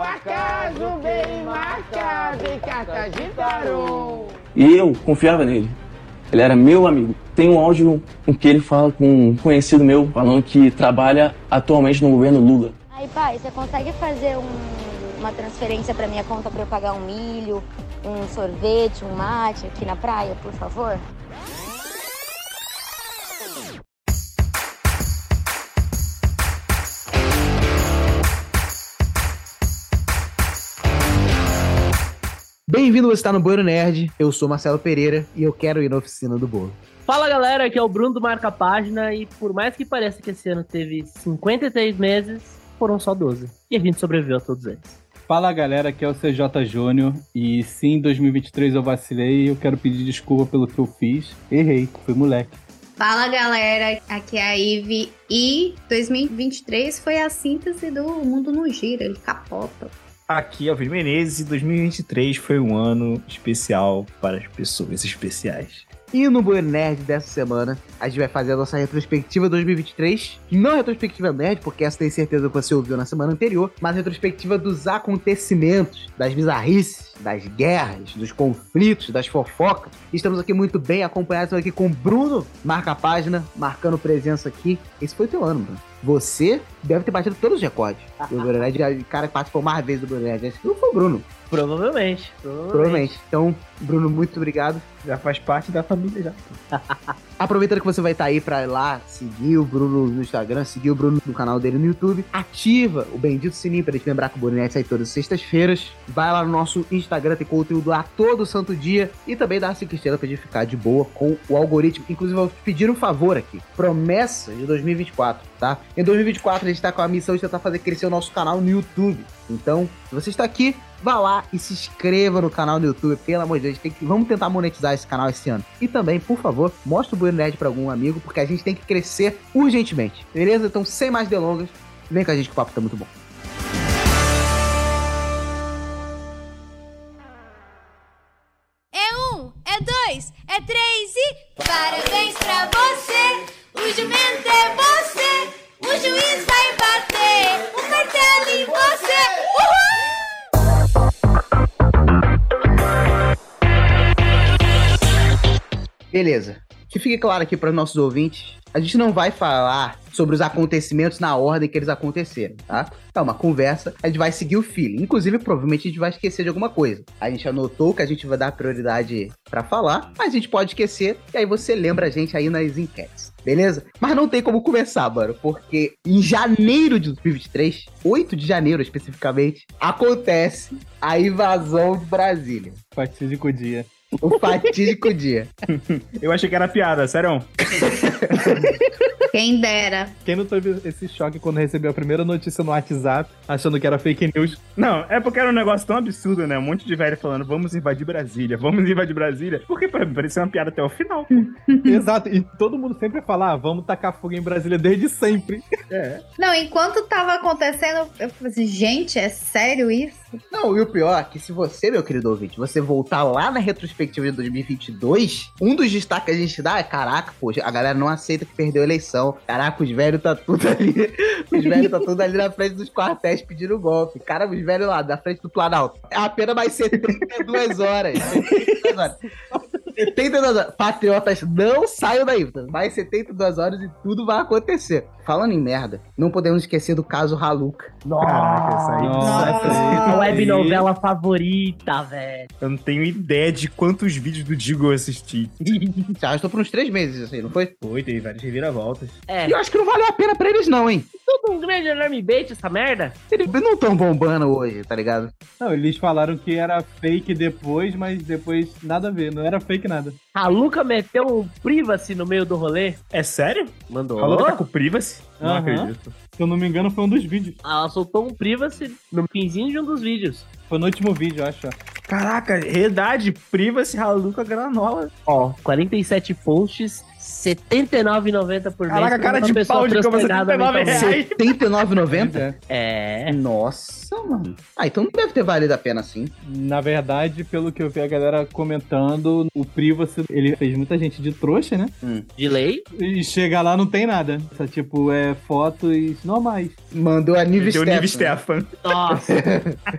acaso bem marcado em cartas de tarô. E eu confiava nele. Ele era meu amigo. Tem um áudio em que ele fala com um conhecido meu, falando que trabalha atualmente no governo Lula. Aí, pai, você consegue fazer um- uma transferência pra minha conta pra eu pagar um milho, um sorvete, um mate aqui na praia, por favor? Bem-vindo, você está no Bolo Nerd. Eu sou Marcelo Pereira e eu quero ir na oficina do bolo. Fala galera, aqui é o Bruno do Marca Página e por mais que pareça que esse ano teve 53 meses, foram só 12. E a gente sobreviveu a todos eles. Fala galera, aqui é o CJ Júnior e sim, em 2023 eu vacilei e eu quero pedir desculpa pelo que eu fiz. Errei, fui moleque. Fala galera, aqui é a Ive e 2023 foi a síntese do mundo no gira, ele capota. Aqui é o Vini Menezes e 2023 foi um ano especial para as pessoas especiais. E no Bolo Nerd dessa semana, a gente vai fazer a nossa retrospectiva 2023. Não retrospectiva nerd, porque essa tem certeza que você ouviu na semana anterior, mas retrospectiva dos acontecimentos, das bizarrices, das guerras, dos conflitos, das fofocas. Estamos aqui muito bem acompanhados aqui com Bruno, marca a página, marcando presença aqui. Esse foi o teu ano, Bruno. Você deve ter batido todos os recordes do Bruno Nerd. O cara que participou mais vezes do Bruno Nerd. Esse não foi o Bruno, Provavelmente. Provavelmente. provavelmente. Então, Bruno, muito obrigado. Já faz parte da família já. Aproveitando que você vai estar aí pra ir lá seguir o Bruno no Instagram, seguir o Bruno no canal dele no YouTube, ativa o bendito sininho pra gente lembrar que o Brunet sai todas as sextas-feiras. Vai lá no nosso Instagram, tem conteúdo lá todo santo dia. E também dá 5 estrelas pra gente ficar de boa com o algoritmo. Inclusive, eu vou pedir um favor aqui. Promessa de 2024, tá? Em 2024 a gente tá com a missão de tentar fazer crescer o nosso canal no YouTube. Então, se você está aqui, vá lá e se inscreva no canal do YouTube, pelo amor de Deus, tem que, vamos tentar monetizar esse canal esse ano. E também, por favor, mostre o Bueno Nerd para algum amigo, porque a gente tem que crescer urgentemente, beleza? Então, sem mais delongas, vem com a gente que o papo tá muito bom. É um, é dois, é três e. Parabéns pra você! O jumento Beleza. Que fique claro aqui para os nossos ouvintes, a gente não vai falar sobre os acontecimentos na ordem que eles aconteceram, tá? É uma conversa, a gente vai seguir o feeling. Inclusive, provavelmente a gente vai esquecer de alguma coisa. A gente anotou que a gente vai dar prioridade para falar, mas a gente pode esquecer e aí você lembra a gente aí nas enquetes. Beleza? Mas não tem como começar, mano, porque em janeiro de 2023, 8 de janeiro especificamente, acontece a invasão de Brasília. Fatídico dia. O fatídico dia. Eu achei que era piada, sério. Quem dera. Quem não teve esse choque quando recebeu a primeira notícia no WhatsApp, achando que era fake news? Não, é porque era um negócio tão absurdo, né? Um monte de velho falando, vamos invadir Brasília, vamos invadir Brasília. Porque parecia uma piada até o final, pô. Exato, e todo mundo sempre fala, ah, vamos tacar fogo em Brasília desde sempre. É. Não, enquanto tava acontecendo, eu falei assim, gente, é sério isso? Não, e o pior é que se você, meu querido ouvinte, você voltar lá na retrospectiva de 2022, um dos destaques que a gente dá é, caraca, poxa, a galera não aceita que perdeu a eleição. Caraca, os velhos tá tudo ali, os velhos tá tudo ali na frente dos quartéis pedindo golpe. Cara, os velhos lá, na frente do Planalto. É apenas mais 72 horas. 72 horas. 72 horas. Patriotas, não saiam daí. Mais 72 horas e tudo vai acontecer. Falando em merda, não podemos esquecer do caso Haluca. Caraca, essa aí. Nossa. essa aí- A web novela favorita, velho. Eu não tenho ideia de quantos vídeos do Digo eu assisti. Já estou por uns três meses, assim, não foi? Foi, teve várias reviravoltas. É, E eu acho que não valeu a pena pra eles, não, hein? Tudo um grande enorme bait essa merda. Eles não estão bombando hoje, tá ligado? Não, eles falaram que era fake depois, mas depois nada a ver, não era fake nada. A Luca meteu um privacy no meio do rolê. É sério? Mandou. Falou que tá com privacy? Não Aham. acredito. Se eu não me engano, foi um dos vídeos. Ela soltou um privacy no finzinho de um dos vídeos. Foi no último vídeo, eu acho. ó. Caraca, verdade, privacy Haluca Granola. Ó, 47 posts, R$79,90 por mês. Caraca, cara de pau de transtornada 79 mentalmente. reais. R$79,90? É. Nossa, mano. Ah, então não deve ter valido a pena assim. Na verdade, pelo que eu vi a galera comentando, o Privacy, ele fez muita gente de trouxa, né? De lei. E chega lá não tem nada. Só, tipo, é fotos normais. Mandou a Nive Deu Nive Stefan. Stefan. Nossa.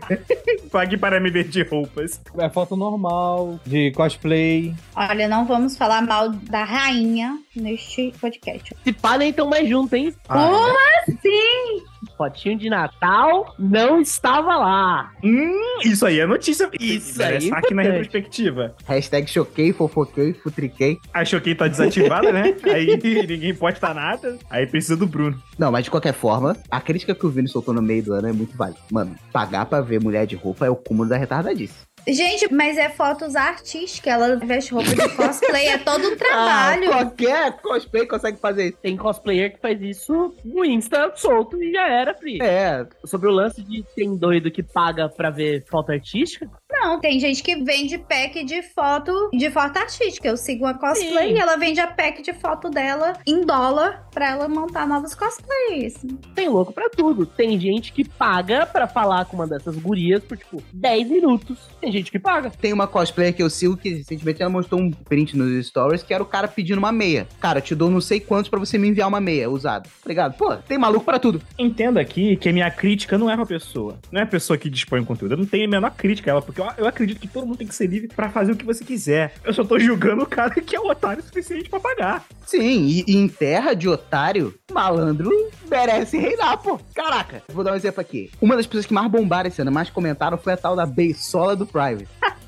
Pague para me ver de roupas. É foto normal, de cosplay. Olha, não vamos falar mal da rainha neste podcast. Se pá, nem tão mais junto, hein? Como assim? Fotinho de Natal não estava lá. Hum, isso aí é notícia. Isso aí é aqui na retrospectiva. Hashtag choquei, fofoquei, futriquei. A Choquei tá desativada, né? Aí ninguém pode estar nada. Aí precisa do Bruno. Não, mas de qualquer forma, a crítica que o Vini soltou no meio do ano é muito válida. Mano, pagar pra ver mulher de roupa é o cúmulo da retardadice. Gente, mas é fotos artísticas. Ela veste roupa de cosplay, é todo um trabalho. Ah, qualquer cosplay consegue fazer isso. Tem cosplayer que faz isso no Insta solto e já era, Pri. É, Sobre o lance de tem doido que paga pra ver foto artística, Não, tem gente que vende pack de foto de foto artística. Eu sigo uma cosplay Sim. e ela vende a pack de foto dela em dólar pra ela montar novos cosplays. tem louco pra tudo. Tem gente que paga pra falar com uma dessas gurias por, tipo, 10 minutos. Tem gente que paga. tem uma cosplayer que eu sigo que recentemente ela mostrou um print nos stories que era o cara pedindo uma meia. Cara, te dou não sei quantos pra você me enviar uma meia usada. Obrigado. Pô, tem maluco pra tudo. Entenda aqui que a minha crítica não é pra pessoa. Não é a pessoa que dispõe o conteúdo. Eu não tenho a menor crítica a ela, porque eu, eu acredito que todo mundo tem que ser livre pra fazer o que você quiser. Eu só tô julgando o cara que é otário o suficiente pra pagar. Sim, e, e em terra de otário, malandro merece reinar, pô. Caraca, vou dar um exemplo aqui. Uma das pessoas que mais bombaram esse ano, mais comentaram, foi a tal da beisola do Private.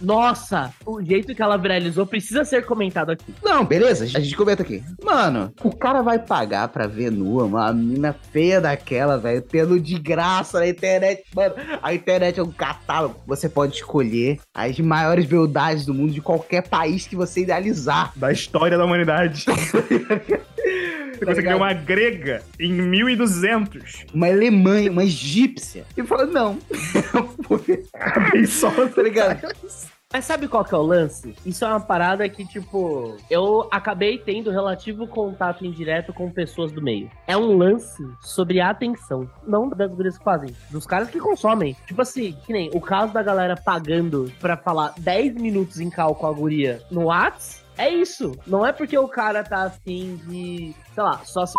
Nossa, o jeito que ela viralizou precisa ser comentado aqui. Não, beleza, a gente comenta aqui. Mano, o cara vai pagar pra ver nua uma mina feia daquela, velho, tendo de graça na internet. Mano, a internet é um catálogo. Você pode escolher as maiores beldades do mundo de qualquer país que você idealizar. Da história da humanidade. Você consegue ver uma grega em 1200. Uma alemã, uma egípcia. E fala, não. Só tá ligado? Mas sabe qual que é o lance? Isso é uma parada que, tipo, eu acabei tendo relativo contato indireto com pessoas do meio. É um lance sobre a atenção. Não das gurias que fazem, dos caras que consomem. Tipo assim, que nem o caso da galera pagando pra falar 10 minutos em cal com a guria no Whats. É isso. Não é porque o cara tá afim de, sei lá, só se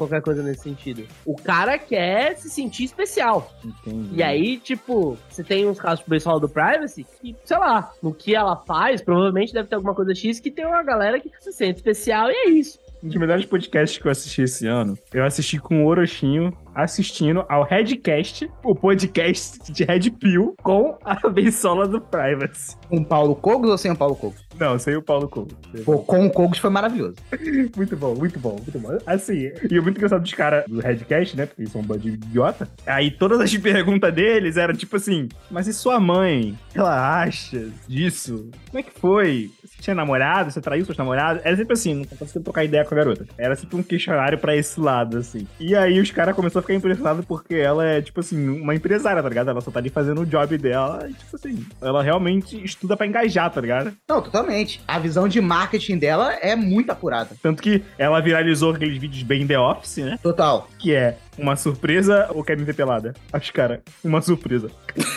qualquer coisa nesse sentido. O cara quer se sentir especial. Entendi. E aí, tipo, você tem uns casos pro pessoal do Privacy que, sei lá, no que ela faz, provavelmente deve ter alguma coisa X que tem uma galera que se sente especial e é isso. Um dos melhores podcasts que eu assisti esse ano, eu assisti com o Orochinho assistindo ao Redcast, o podcast de Red Pill, com a bençola do Privacy. Com o Paulo Cogos ou sem o Paulo Cogos? Não, sem o Paulo Couto. Pô, com o Cogos foi maravilhoso. Muito bom, muito bom, muito bom. Assim, e o muito engraçado dos caras do Redcast, né? Porque eles são um bando de idiota. Aí todas as perguntas deles eram tipo assim: Mas e sua mãe? O que ela acha disso? Como é que foi? Você tinha namorado? Você traiu seus namorados? Era sempre assim, não conseguia trocar ideia com a garota. Era sempre um questionário pra esse lado, assim. E aí os caras começaram a ficar impressionados porque ela é, tipo assim, uma empresária, tá ligado? Ela só tá ali fazendo o job dela e, tipo assim, ela realmente estuda pra engajar, tá ligado? Não, totalmente. A visão de marketing dela é muito apurada. Tanto que ela viralizou aqueles vídeos bem The Office, né? Total. Que é uma surpresa ou quer me ver pelada? Acho, cara, uma surpresa.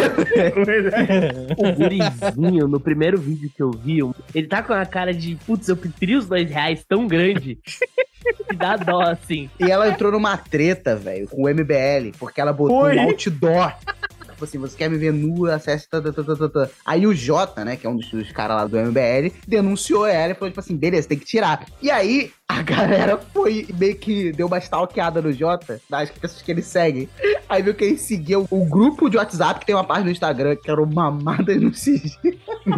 O gurizinho, no primeiro vídeo que eu vi, ele tá com a cara de, putz, eu preferi os dois reais tão grande que dá dó, assim. E ela entrou numa treta, velho, com o MBL, porque ela botou Foi? um outdoor. Tipo assim, você quer me ver nua, acesse. Tá, tá, tá, tá, tá, tá. Aí o Jota, né, que é um dos, dos caras lá do MBL, denunciou ela e falou, tipo assim, beleza, tem que tirar. E aí a galera foi meio que deu uma stalkeada no Jota, das pessoas que ele segue. Aí viu que ele seguia o, o grupo de WhatsApp, que tem uma página no Instagram, que era o Mamadas no Sigilo.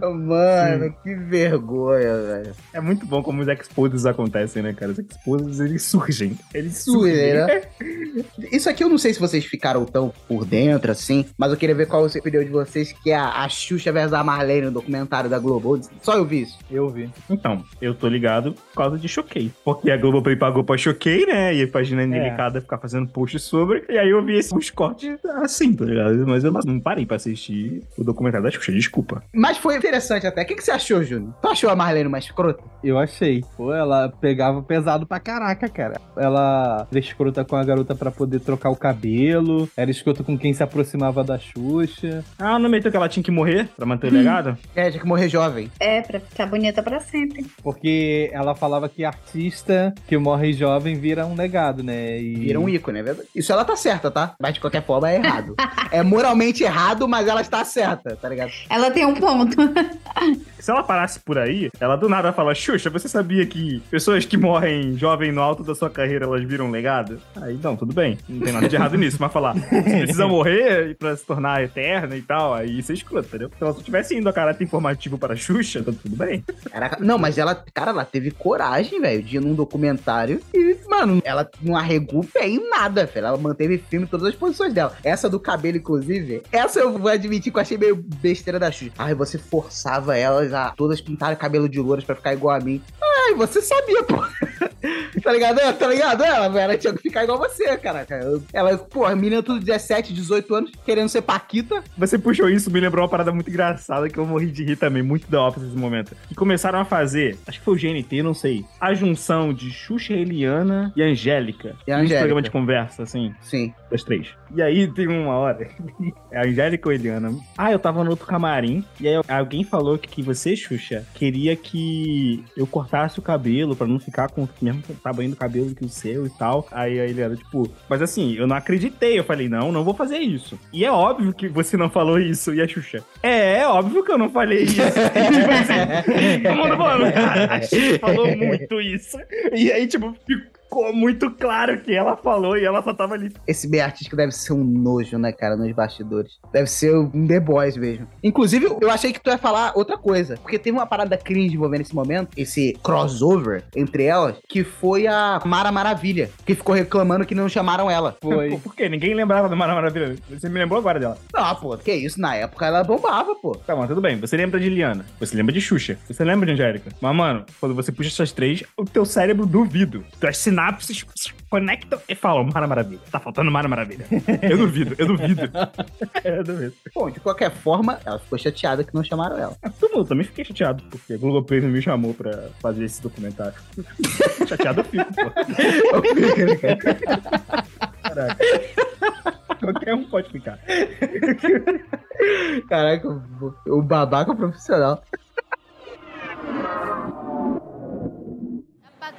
Mano, que vergonha, velho. É muito bom como os exposes acontecem, né, cara? Os exposes, eles surgem. Eles Surgem, né? Isso aqui eu não sei se vocês ficaram tão por dentro, assim, mas eu queria ver qual é a opinião de vocês, que é a, a Xuxa versus a Marlene no documentário da Globo. Só eu vi isso. Eu vi. Então, eu tô ligado por causa de Choquei. Porque a Globoplay pagou pra Choquei, né? E a página indicada ficar fazendo post sobre. E aí eu vi esses cortes assim, tá ligado? Mas eu não parei pra assistir o documentário da Xuxa, desculpa. Mas foi interessante até. O que, que você achou, Júnior? Tu achou a Marlene mais escrota? Eu achei. Pô, ela pegava pesado pra caraca, cara. Ela era escrota com a garota pra poder trocar o cabelo. Era escrota com quem se aproximava da Xuxa. Ah, não meteu que ela tinha que morrer pra manter o legado? É, tinha que morrer jovem. É, pra ficar bonita pra sempre. Porque ela falava que artista que morre jovem vira um legado, né? E... Vira um ícone, é verdade. Isso ela tá certa, tá? Mas de qualquer forma é errado. é moralmente errado, mas ela está certa, tá ligado? Ela tem um ponto. Se ela parasse por aí, ela do nada fala: Xuxa, você sabia que pessoas que morrem jovem no alto da sua carreira elas viram um legado? Aí não, tudo bem. Não tem nada de errado nisso. Mas falar, você precisa morrer pra se tornar eterna e tal, aí é escroto, entendeu? Se ela só tivesse indo a caráter informativo para a Xuxa, tá tudo bem. Caraca, não, mas ela, cara, ela teve coragem, velho, de ir num documentário e, mano, ela não arregou pé em nada, velho. Ela manteve firme todas as posições dela. Essa do cabelo, inclusive, essa eu vou admitir que eu achei meio besteira da Xuxa. Ai, você forçava elas a todas pintarem cabelo de louras pra ficar igual a mim. Ai, você sabia, pô. tá ligado? É, Tá ligado? Ela, ela tinha que ficar igual você, caraca. Ela, pô, a menina tudo 17, 18 anos, querendo ser Paquita. Você puxou isso, me lembrou uma parada muito engraçada que eu morri de rir também, muito da ópera nesse momento. Que começaram a fazer, acho que foi o GNT, não sei, a junção de Xuxa Eliana e Angélica. E Angélica. programa de conversa, assim, Sim. das três. E aí tem uma hora, é a Angélica ou Eliana. Ah, eu tava no outro camarim, e aí alguém falou que você, Xuxa, queria que eu cortasse o cabelo pra não ficar com o mesmo tamanho do cabelo que o seu e tal. Aí a Eliana, tipo, mas assim, eu não acreditei. Eu falei, não, não vou fazer isso. E é óbvio que você não falou isso. E a Xuxa, é, é óbvio que eu não falei isso. E, tipo assim, todo mundo falando, cara, Xuxa falou muito isso. E aí, tipo, ficou muito claro que ela falou e ela só tava ali. Esse meio artístico deve ser um nojo, né, cara, nos bastidores. Deve ser um The Boys mesmo. Inclusive, eu achei que tu ia falar outra coisa. Porque teve uma parada cringe envolvendo esse momento, esse crossover entre elas, que foi a Mara Maravilha, que ficou reclamando que não chamaram ela. Foi. Pô, por quê? Ninguém lembrava do Mara Maravilha. Você me lembrou agora dela. Ah, pô, que isso? Na época ela bombava, pô. Tá bom, tudo bem. Você lembra de Liana. Você lembra de Xuxa. Você lembra de Angélica. Mas, mano, quando você puxa essas três, o teu cérebro duvido. As sinapses se conectam e falam, Mara Maravilha. Tá faltando Mara Maravilha. Eu duvido, eu duvido. eu duvido. Bom, de qualquer forma, ela ficou chateada que não chamaram ela. Ah, Todo mundo também fiquei chateado, porque a Globoplay não me chamou pra fazer esse documentário. chateado eu fico, pô. Caraca. Qualquer um pode ficar. Caraca, o- o babaca profissional.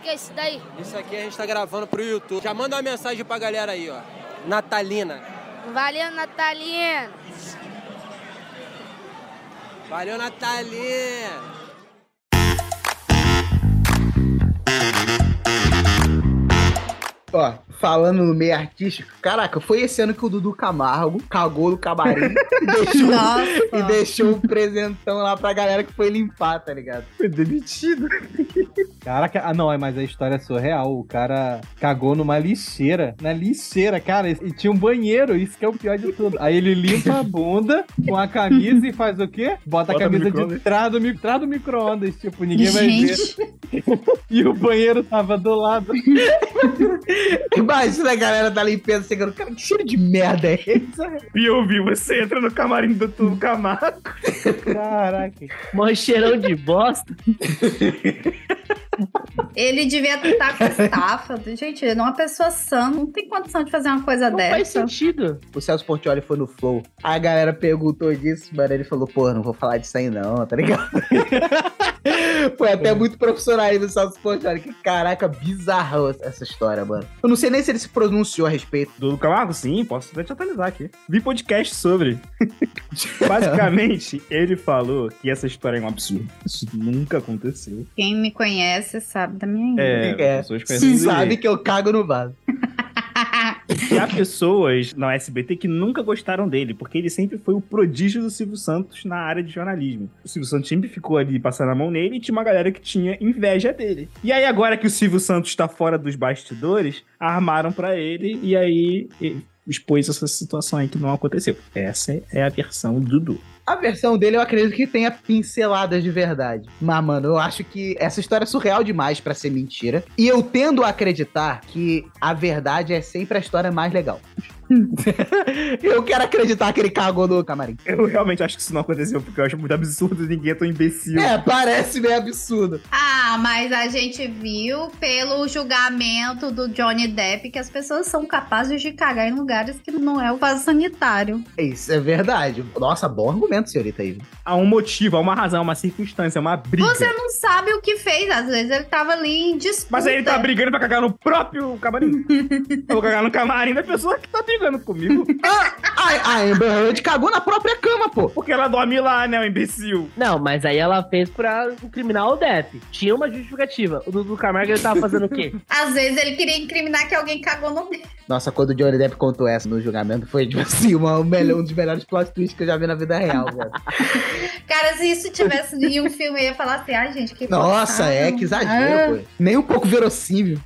Que isso daí? Isso aqui a gente tá gravando pro YouTube. Já manda uma mensagem pra galera aí, ó. Natalina. Valeu, Natalina. Valeu, Natalina. Ó, falando no meio artístico, caraca, foi esse ano que o Dudu Camargo cagou no camarim e, deixou, e deixou um presentão lá pra galera que foi limpar, tá ligado? Foi demitido. Caraca, ah não, é, mas a história é surreal. O cara cagou numa lixeira. Na lixeira, cara, e tinha um banheiro, isso que é o pior de tudo. Aí ele limpa a bunda com a camisa e faz o quê? Bota, Bota a camisa de trás do, trás do micro-ondas, tipo, ninguém vai ver. Gente, E o banheiro tava do lado. Imagina a galera da limpeza chegando, cara, que cheiro de merda é esse? E eu vi, você entra no camarim do Tudo Camargo. Caraca. Mó cheirão de bosta. ele devia estar com estafa. Gente, ele é uma pessoa sã, não tem condição de fazer uma coisa Não faz dessa. sentido. O Celso Portioli foi no Flow. A galera perguntou disso, mano. Ele falou, pô, não vou falar disso aí não, tá ligado? foi até muito profissional aí do Celso Portioli. Que caraca, bizarro essa história, mano. Eu não sei nem se ele se pronunciou a respeito. Do Camargo? Sim, posso até te atualizar aqui. Vi podcast sobre. Basicamente, ele falou que essa história é um absurdo. Isso nunca aconteceu. Quem me conhece sabe da minha índole. É, É. pessoas conhecem do Sabe que eu cago no vaso. E há pessoas na SBT que nunca gostaram dele, porque ele sempre foi o prodígio do Silvio Santos na área de jornalismo. O Silvio Santos sempre ficou ali passando a mão nele e tinha uma galera que tinha inveja dele. E aí, agora que o Silvio Santos tá fora dos bastidores, armaram pra ele e aí expôs essa situação aí que não aconteceu. Essa é a versão do Dudu. A versão dele eu acredito que tenha pinceladas de verdade. Mas, mano, eu acho que essa história é surreal demais pra ser mentira. E eu tendo a acreditar que a verdade é sempre a história mais legal. eu quero acreditar que ele cagou no camarim. Eu realmente acho que isso não aconteceu, porque eu acho muito absurdo ninguém é tão imbecil. É, parece meio absurdo. Ah, mas a gente viu pelo julgamento do Johnny Depp que as pessoas são capazes de cagar em lugares que não é o vaso sanitário. Isso é verdade. Nossa, bom argumento, senhorita Ivy. Há um motivo, há uma razão, uma circunstância, uma briga. Você não sabe o que fez, às vezes ele tava ali em disputa. Mas aí ele tá brigando pra cagar no próprio camarim. eu vou cagar no camarim da pessoa que tá brigando comigo. Ah, a, a Amber Heard cagou na própria cama, pô. Porque ela dorme lá, né, o imbecil. Não, mas aí ela fez pra incriminar o Depp. Tinha uma justificativa. O Dudu Camargo ele tava fazendo o quê? Às vezes ele queria incriminar que alguém cagou no dele. Nossa, quando o Johnny Depp contou essa no julgamento, foi, tipo assim, uma, um, melhor- um dos melhores plot twists que eu já vi na vida real, velho. Cara, se isso tivesse em um filme, eu ia falar assim, ai, gente, que Nossa, é, que exagero, pô. Nem um pouco verossímil.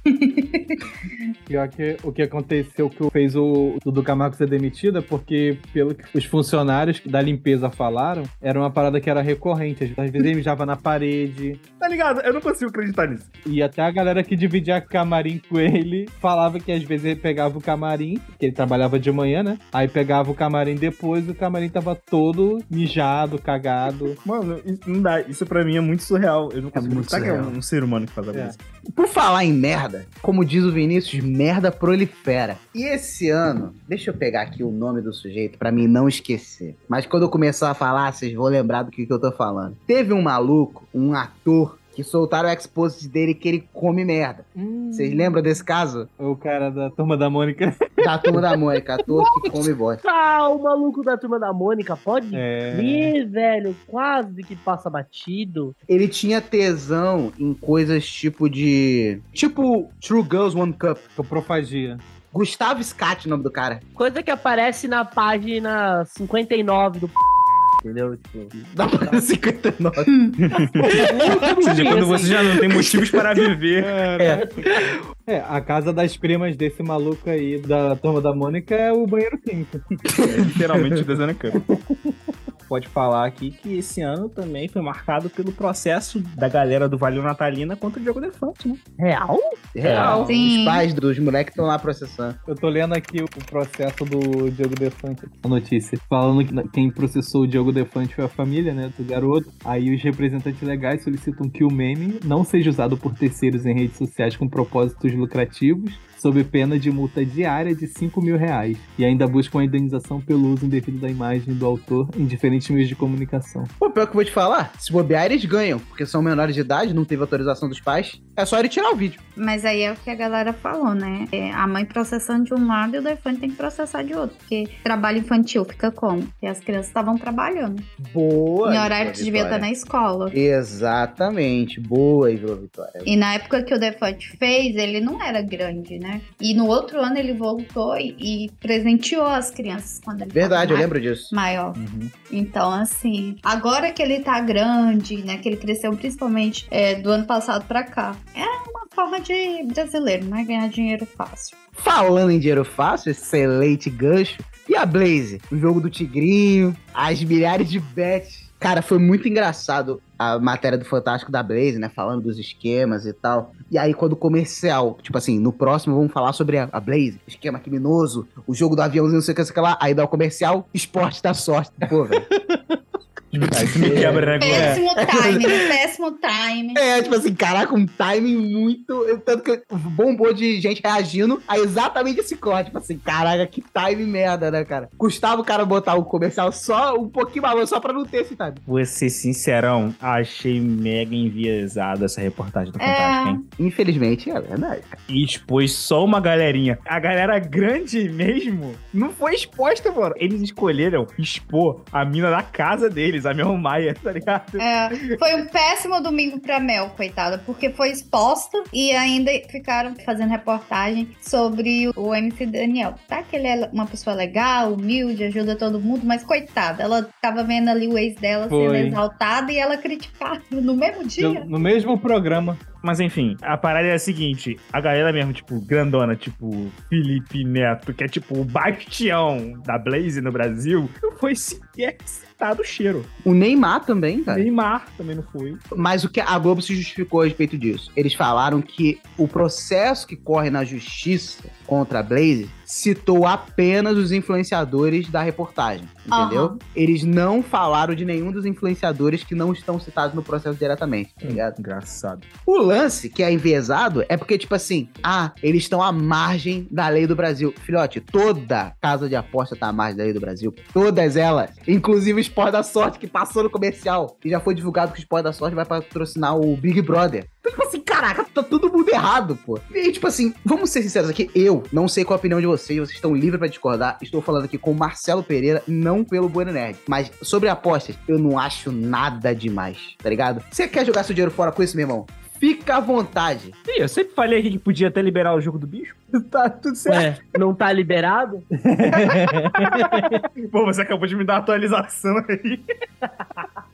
Pior que o que aconteceu que fez o Dudu Camargo ser demitido é porque, pelo que os funcionários da limpeza falaram, era uma parada que era recorrente. Às vezes ele mijava na parede. Tá ligado? Eu não consigo acreditar nisso. E até a galera que dividia camarim com ele falava que às vezes ele pegava o camarim, que ele trabalhava de manhã, né? Aí pegava o camarim depois e o camarim tava todo mijado, cagado. Mano, isso não dá. Isso pra mim é muito surreal. Eu não consigo muito acreditar que é surreal. um, ser humano que faz algo É. assim. Por falar em merda, como diz o Vinícius, merda prolifera. E esse ano, deixa eu pegar aqui o nome do sujeito pra mim não esquecer. Mas quando eu começar a falar, vocês vão lembrar do que, que eu tô falando. Teve um maluco, um ator, que soltaram o exposit dele que ele come merda. Vocês lembram desse caso? O cara da turma da Mônica. Da turma da Mônica, ator que come bosta. Ah, o maluco da turma da Mônica, pode É. crer, velho. Quase que passa batido. Ele tinha tesão em coisas tipo de. Tipo True Girls One Cup. Coprofagia. Gustavo Scat, o nome do cara. Coisa que aparece na página 59 do. Entendeu? Tipo. Da página 59. Ou seja, quando você já não tem motivos para viver. É. É, a casa das primas desse maluco aí da turma da Mônica é o banheiro químico. É literalmente desenho campo. Pode falar aqui que esse ano também foi marcado pelo processo da galera do Valeu Natalina contra o Diogo Defante, né? Real? Real. Sim. Os pais dos moleques estão lá processando. Eu tô lendo aqui o processo do Diogo Defante, a notícia, falando que quem processou o Diogo Defante foi a família, né, do garoto. Aí os representantes legais solicitam que o meme não seja usado por terceiros em redes sociais com propósitos lucrativos, sob pena de multa diária de 5 mil reais. E ainda buscam a indenização pelo uso indevido da imagem do autor em diferentes meios de comunicação. Pô, pior que eu vou te falar, se bobear, eles ganham, porque são menores de idade, não teve autorização dos pais. É só ele tirar o vídeo. Mas aí é o que a galera falou, né? É, a mãe processando de um lado e o Defante tem que processar de outro. Porque trabalho infantil fica como? Porque as crianças estavam trabalhando. Boa. em horário que devia estar Vitória. na escola. Exatamente. Boa, Ivô Vitória. E na época que o Defante fez, ele não era grande, né? E no outro ano ele voltou e, e presenteou as crianças quando ele Verdade, eu lembro disso. maior. Uhum. Então, assim, agora que ele tá grande, né? Que ele cresceu principalmente é, do ano passado pra cá. É uma forma de brasileiro, né? Ganhar dinheiro fácil. Falando em dinheiro fácil, excelente gancho. E a Blaze? O jogo do Tigrinho, as milhares de bets. Cara, foi muito engraçado a matéria do Fantástico da Blaze, né? Falando dos esquemas e tal. E aí, quando o comercial, tipo assim, no próximo vamos falar sobre a, a Blaze, esquema criminoso, o jogo do aviãozinho, não sei o que, sei lá. Aí dá o comercial, esporte da sorte. Pô, velho. Me quebra, né? Péssimo timing, péssimo timing. É, tipo assim, caraca, um timing muito. Tanto que bombou de gente reagindo a exatamente esse corte. Tipo assim, caraca, que timing merda, né, cara? Custava o cara botar o comercial só um pouquinho mais, só pra não ter esse timing. Vou ser sincerão, achei mega enviesada essa reportagem do É. Fantástico, hein? Infelizmente, é verdade, cara. E expôs só uma galerinha. A galera grande mesmo não foi exposta, mano. Eles escolheram expor a mina da casa deles, A Mel Maia, tá ligado? É, foi um péssimo domingo pra Mel, coitada, porque foi exposta e ainda ficaram fazendo reportagem sobre o MC Daniel. Tá que ele é uma pessoa legal, humilde, ajuda todo mundo, mas coitada, ela tava vendo ali o ex dela sendo Foi. exaltada e ela criticava no mesmo dia. No, no mesmo programa. Mas enfim, a parada é a seguinte: a galera mesmo, tipo, grandona, tipo, Felipe Neto, que é tipo o bastião da Blaze no Brasil, não foi sequer citado o cheiro. O Neymar também, cara. Neymar também não foi. Mas o que a Globo se justificou a respeito disso? Eles falaram que o processo que corre na justiça contra a Blaze citou apenas os influenciadores da reportagem, entendeu? Aham. Eles não falaram de nenhum dos influenciadores que não estão citados no processo diretamente, tá ligado? Engraçado. O lance que é enviesado é porque, tipo assim, ah, eles estão à margem da lei do Brasil. Filhote, toda casa de aposta tá à margem da lei do Brasil. Todas elas. Inclusive o Sport da Sorte, que passou no comercial. E já foi divulgado que o Sport da Sorte vai patrocinar o Big Brother. Então, tipo assim, caraca, tá todo mundo errado, pô. E tipo assim, vamos ser sinceros aqui, eu não sei qual a opinião de vocês, vocês estão livres pra discordar. Estou falando aqui com o Marcelo Pereira, não pelo Bueno Nerd. Mas sobre apostas, eu não acho nada demais, tá ligado? Você quer jogar seu dinheiro fora com isso, meu irmão? Fica à vontade. Ih, eu sempre falei aqui que podia até liberar o jogo do bicho. Tá tudo certo. Ué, não tá liberado? Pô, você acabou de me dar uma atualização aí.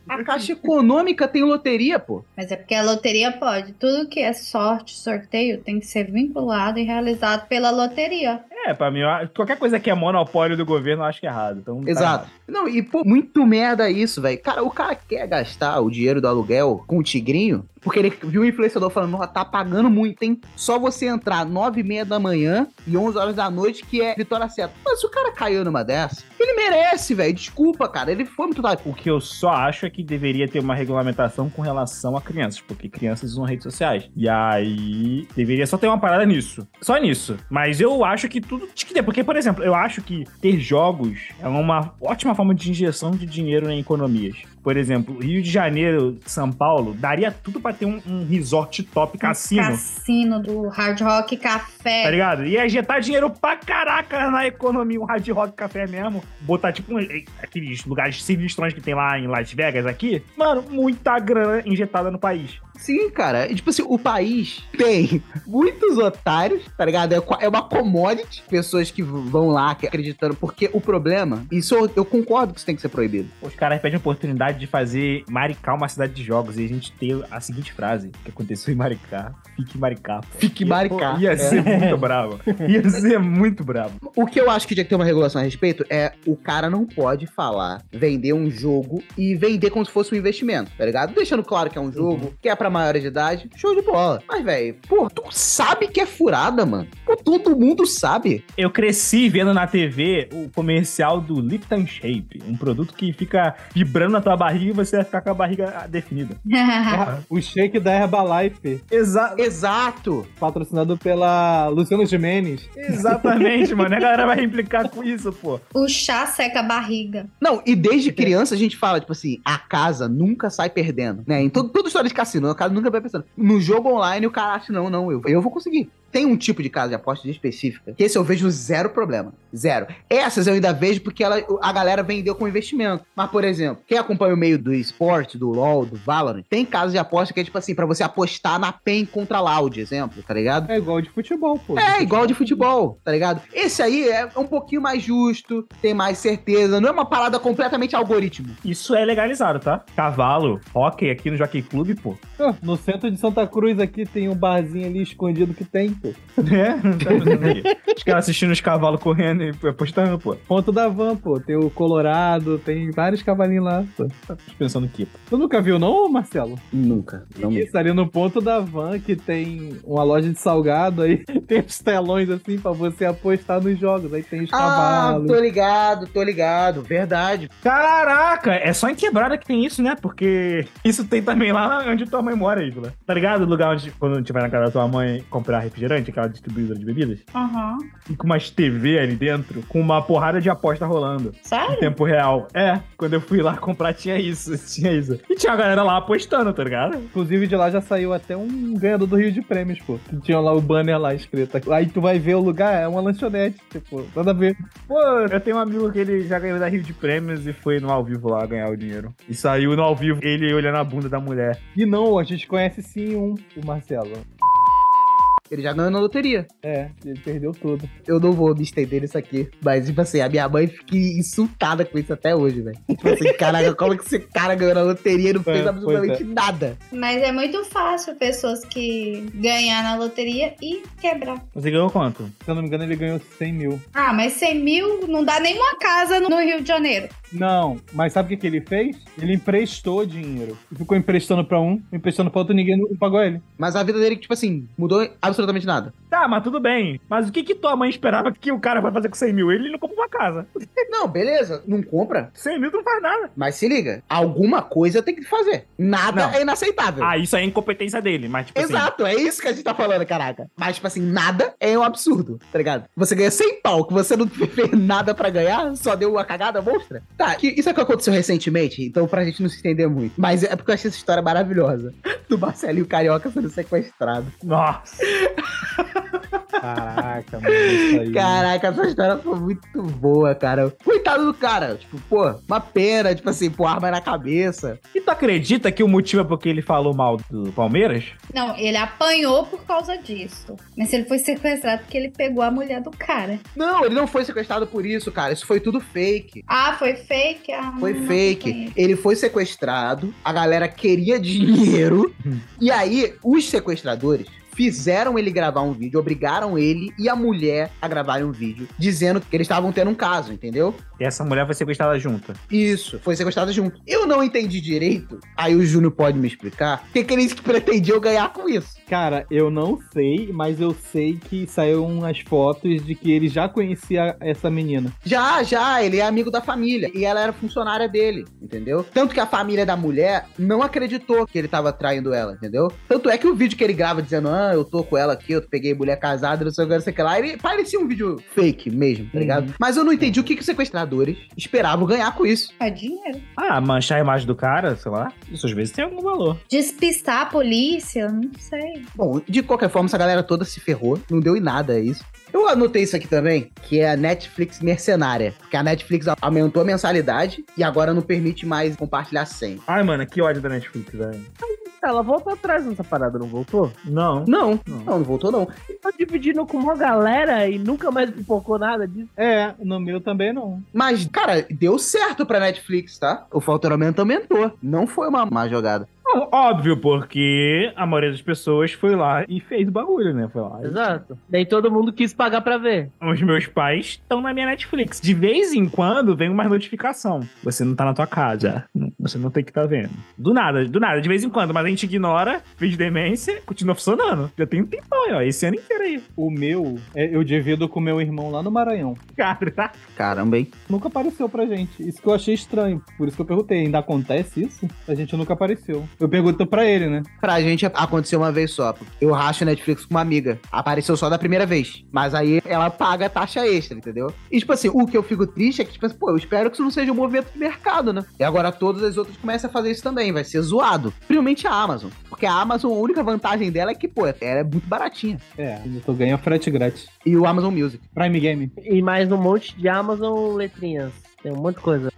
A Caixa Econômica tem loteria, pô. Mas é porque a loteria pode. Tudo que é sorte, sorteio, tem que ser vinculado e realizado pela loteria. É, pra mim, qualquer coisa que é monopólio do governo, eu acho que é errado. Então, tá Exato. Não, e pô, muito merda isso, velho. Cara, o cara quer gastar o dinheiro do aluguel com o tigrinho, porque ele viu o influenciador falando, "Nossa, tá pagando muito, tem só você entrar nove e meia da manhã e 11 horas da noite, que é vitória certa. Mas se o cara caiu numa dessa, ele merece, velho. Desculpa, cara. Ele foi muito. O que eu só acho é que deveria ter uma regulamentação com relação a crianças, porque crianças usam redes sociais. E aí deveria só ter uma parada nisso. Só nisso. Mas eu acho que tudo tinha que ter, porque, por exemplo, eu acho que ter jogos é uma ótima forma de injeção de dinheiro em economias. Por exemplo, Rio de Janeiro, São Paulo, daria tudo pra ter um, um resort top cassino. Cassino do Hard Rock Café. Tá ligado? Ia injetar dinheiro pra caraca na economia, um hard rock café mesmo. Botar, tipo, um- aqueles lugares sinistrões que tem lá em Las Vegas aqui. Mano, muita grana injetada no país. Sim, cara. E, tipo assim, o país tem muitos otários, tá ligado? É É uma commodity. Pessoas que vão lá que acreditando. Porque o problema, isso eu, eu concordo que isso tem que ser proibido. Os caras pedem a oportunidade de fazer Maricá uma cidade de jogos. E a gente tem a seguinte frase: que aconteceu em Maricá, fique Maricá. pô. Fique Maricá. Ia ser É. muito bravo. Ia ser muito bravo. O que eu acho que tinha que ter uma regulação a respeito é o cara não pode falar, vender um jogo e vender como se fosse um investimento, tá ligado? Deixando claro que é um jogo, que é pra maiores de idade, show de bola. Mas, velho, pô, tu sabe que é furada, mano. Pô, todo mundo sabe. Eu cresci vendo na TV o comercial do Lipton Shape, um produto que fica vibrando na tua barriga e você vai ficar com a barriga definida. O shake da Herbalife, Exato. Exato. patrocinado pela Luciano Gimenez. Exatamente, mano. A galera vai implicar com isso, pô. O chá seca a barriga. Não, e desde criança a gente fala, tipo assim, a casa nunca sai perdendo, né? Em todo, toda história de cassino, a casa nunca vai pensando. No jogo online, o cara acha, não, não, eu, eu vou conseguir. Tem um tipo de casa de apostas específica, que esse eu vejo zero problema. Zero. Essas eu ainda vejo porque ela, a galera vendeu com investimento. Mas, por exemplo, quem acompanha o meio do esporte, do LoL, do Valorant, tem casa de aposta que é tipo assim, pra você apostar na PEN contra a Loud, exemplo, tá ligado? É igual de futebol, pô. É, igual de futebol, tá ligado? Esse aí é um pouquinho mais justo, tem mais certeza, não é uma parada completamente algoritmo. Isso é legalizado, tá? Cavalo, hockey aqui no Jockey Club, pô. Ah, No centro de Santa Cruz aqui tem um barzinho ali escondido que tem, pô. É? Tá fazendo aí. Os caras assistindo os cavalos correndo e apostando, pô. Ponto da van, pô. Tem o Colorado, tem vários cavalinhos lá, pô. Tá pensando aqui, pô. Tu nunca viu, não, Marcelo? Nunca, não Isso, ali no ponto da van, que tem uma loja de salgado, aí tem os telões assim pra você apostar nos jogos. Aí tem os Ah, cavalos. tô ligado, tô ligado, verdade. Caraca, é só em quebrada que tem isso, né? Porque isso tem também lá onde tua mãe mora, Ívila. Tá ligado? O lugar onde, quando a gente vai na casa da tua mãe comprar refrigerante, aquela distribuidora de bebidas? Aham. E com umas TV ali dentro, com uma porrada de aposta rolando. Em Sério? tempo real. É, quando eu fui lá comprar tinha isso, tinha isso. E tinha a galera lá apostando, tá ligado? Inclusive de lá já saiu até um ganhador do Rio de Prêmios, pô. Que tinha lá o banner lá escrito. Aí tu vai ver o lugar, é uma lanchonete, tipo, nada a ver. Pô, eu tenho um amigo que ele já ganhou da Rio de Prêmios e foi no ao vivo lá ganhar o dinheiro. E saiu no ao vivo ele olhando a bunda da mulher. E não, a gente conhece sim um, o Marcelo. Ele já ganhou na loteria. É, ele perdeu tudo. Eu não vou me estender nisso aqui. Mas, tipo assim, a minha mãe fica insultada com isso até hoje, velho. Tipo assim, caraca, como que esse cara ganhou na loteria e não É, fez pois absolutamente é. nada? Mas é muito fácil pessoas que ganhar na loteria e quebrar. Você ganhou quanto? Se eu não me engano, ele ganhou 100 mil. Ah, mas 100 mil não dá nem uma casa no Rio de Janeiro. Não, mas sabe o que, que ele fez? Ele emprestou dinheiro. E ficou emprestando pra um, emprestando pra outro, ninguém não pagou ele. Mas a vida dele, tipo assim, mudou absolutamente nada. Tá, mas tudo bem. Mas o que que tua mãe esperava que o cara vai fazer com 100 mil? Ele não compra uma casa. Não, beleza, não compra. 100 mil tu não faz nada. Mas se liga, alguma coisa tem que fazer. Nada Não. é inaceitável. Ah, isso aí é incompetência dele, mas tipo assim... Exato, é isso que a gente tá falando, caraca. Mas, tipo assim, nada é um absurdo, tá ligado? Você ganha 100 pau, que você não fez nada pra ganhar, só deu uma cagada monstra. Tá, que, isso é que aconteceu recentemente, então pra gente não se entender muito. Mas é porque eu achei essa história maravilhosa. Do Marcelinho Carioca sendo sequestrado. Nossa. Caraca, mano, isso aí. Caraca, essa história foi muito boa, cara. Coitado do cara. Tipo, pô, uma pena, tipo assim, pô, arma na cabeça. E tu acredita que o motivo é porque ele falou mal do Palmeiras? Não, ele apanhou por causa disso. Mas ele foi sequestrado porque ele pegou a mulher do cara. Não, ele não foi sequestrado por isso, cara. Isso foi tudo fake. Ah, foi fake? Ah, Foi não fake. Ele foi sequestrado, a galera queria dinheiro, e aí os sequestradores fizeram ele gravar um vídeo, obrigaram ele e a mulher a gravarem um vídeo, dizendo que eles estavam tendo um caso, entendeu? E essa mulher foi sequestrada junto. Isso, foi sequestrada junto. Eu não entendi direito, aí o Júnior pode me explicar, o que, que eles pretendiam ganhar com isso. Cara, eu não sei, mas eu sei que saíram umas fotos de que ele já conhecia essa menina. Já, já, ele é amigo da família. E ela era funcionária dele, entendeu? Tanto que a família da mulher não acreditou que ele tava traindo ela, entendeu? Tanto é que o vídeo que ele grava dizendo, ah, eu tô com ela aqui, eu peguei mulher casada, não sei o que, não sei o que lá, ele parecia um vídeo fake mesmo, tá ligado? Mas eu não entendi o que, que os sequestradores esperavam ganhar com isso. É dinheiro. Ah, manchar a imagem do cara, sei lá. Isso às vezes tem algum valor. Despistar a polícia, não sei. Bom, de qualquer forma, essa galera toda se ferrou, não deu em nada é isso. Eu anotei isso aqui também, que é a Netflix mercenária. Porque a Netflix aumentou a mensalidade e agora não permite mais compartilhar senha. Ai, mano, que ódio da Netflix, velho. Ela voltou atrás nessa parada, não voltou? Não. Não, não, não voltou não. Tá dividindo com uma galera e nunca mais pipocou nada disso. É, no meu também não. Mas, cara, deu certo pra Netflix, tá? O faturamento aumentou. Não foi uma má jogada. Não, óbvio, porque a maioria das pessoas foi lá e fez o bagulho, né? Foi lá. Exato. Nem todo mundo quis pagar pra ver. Os meus pais estão na minha Netflix. De vez em quando vem uma notificação. Você não tá na tua casa. Você não tem que estar vendo. Do nada, do nada, de vez em quando. Mas a gente ignora, fez demência, continua funcionando. Já tem um tempão aí, ó. Esse ano inteiro aí. O meu, é, eu divido com meu irmão lá no Maranhão. Cara, Caramba, hein? Nunca apareceu pra gente. Isso que eu achei estranho. Por isso que eu perguntei, ainda acontece isso? A gente nunca apareceu. Eu pergunto pra ele, né? Pra gente aconteceu uma vez só. Eu racho Netflix com uma amiga. Apareceu só da primeira vez. Mas aí ela paga a taxa extra, entendeu? E, tipo assim, o que eu fico triste é que, tipo assim, pô, eu espero que isso não seja um movimento de mercado, né? E agora todas as outras começam a fazer isso também. Vai ser zoado. Principalmente a Amazon. Porque a Amazon, a única vantagem dela é que, pô, ela é muito baratinha. É, tu ganha frete grátis. E o Amazon Music. Prime Game. E mais um monte de Amazon letrinhas. Tem um monte de coisa.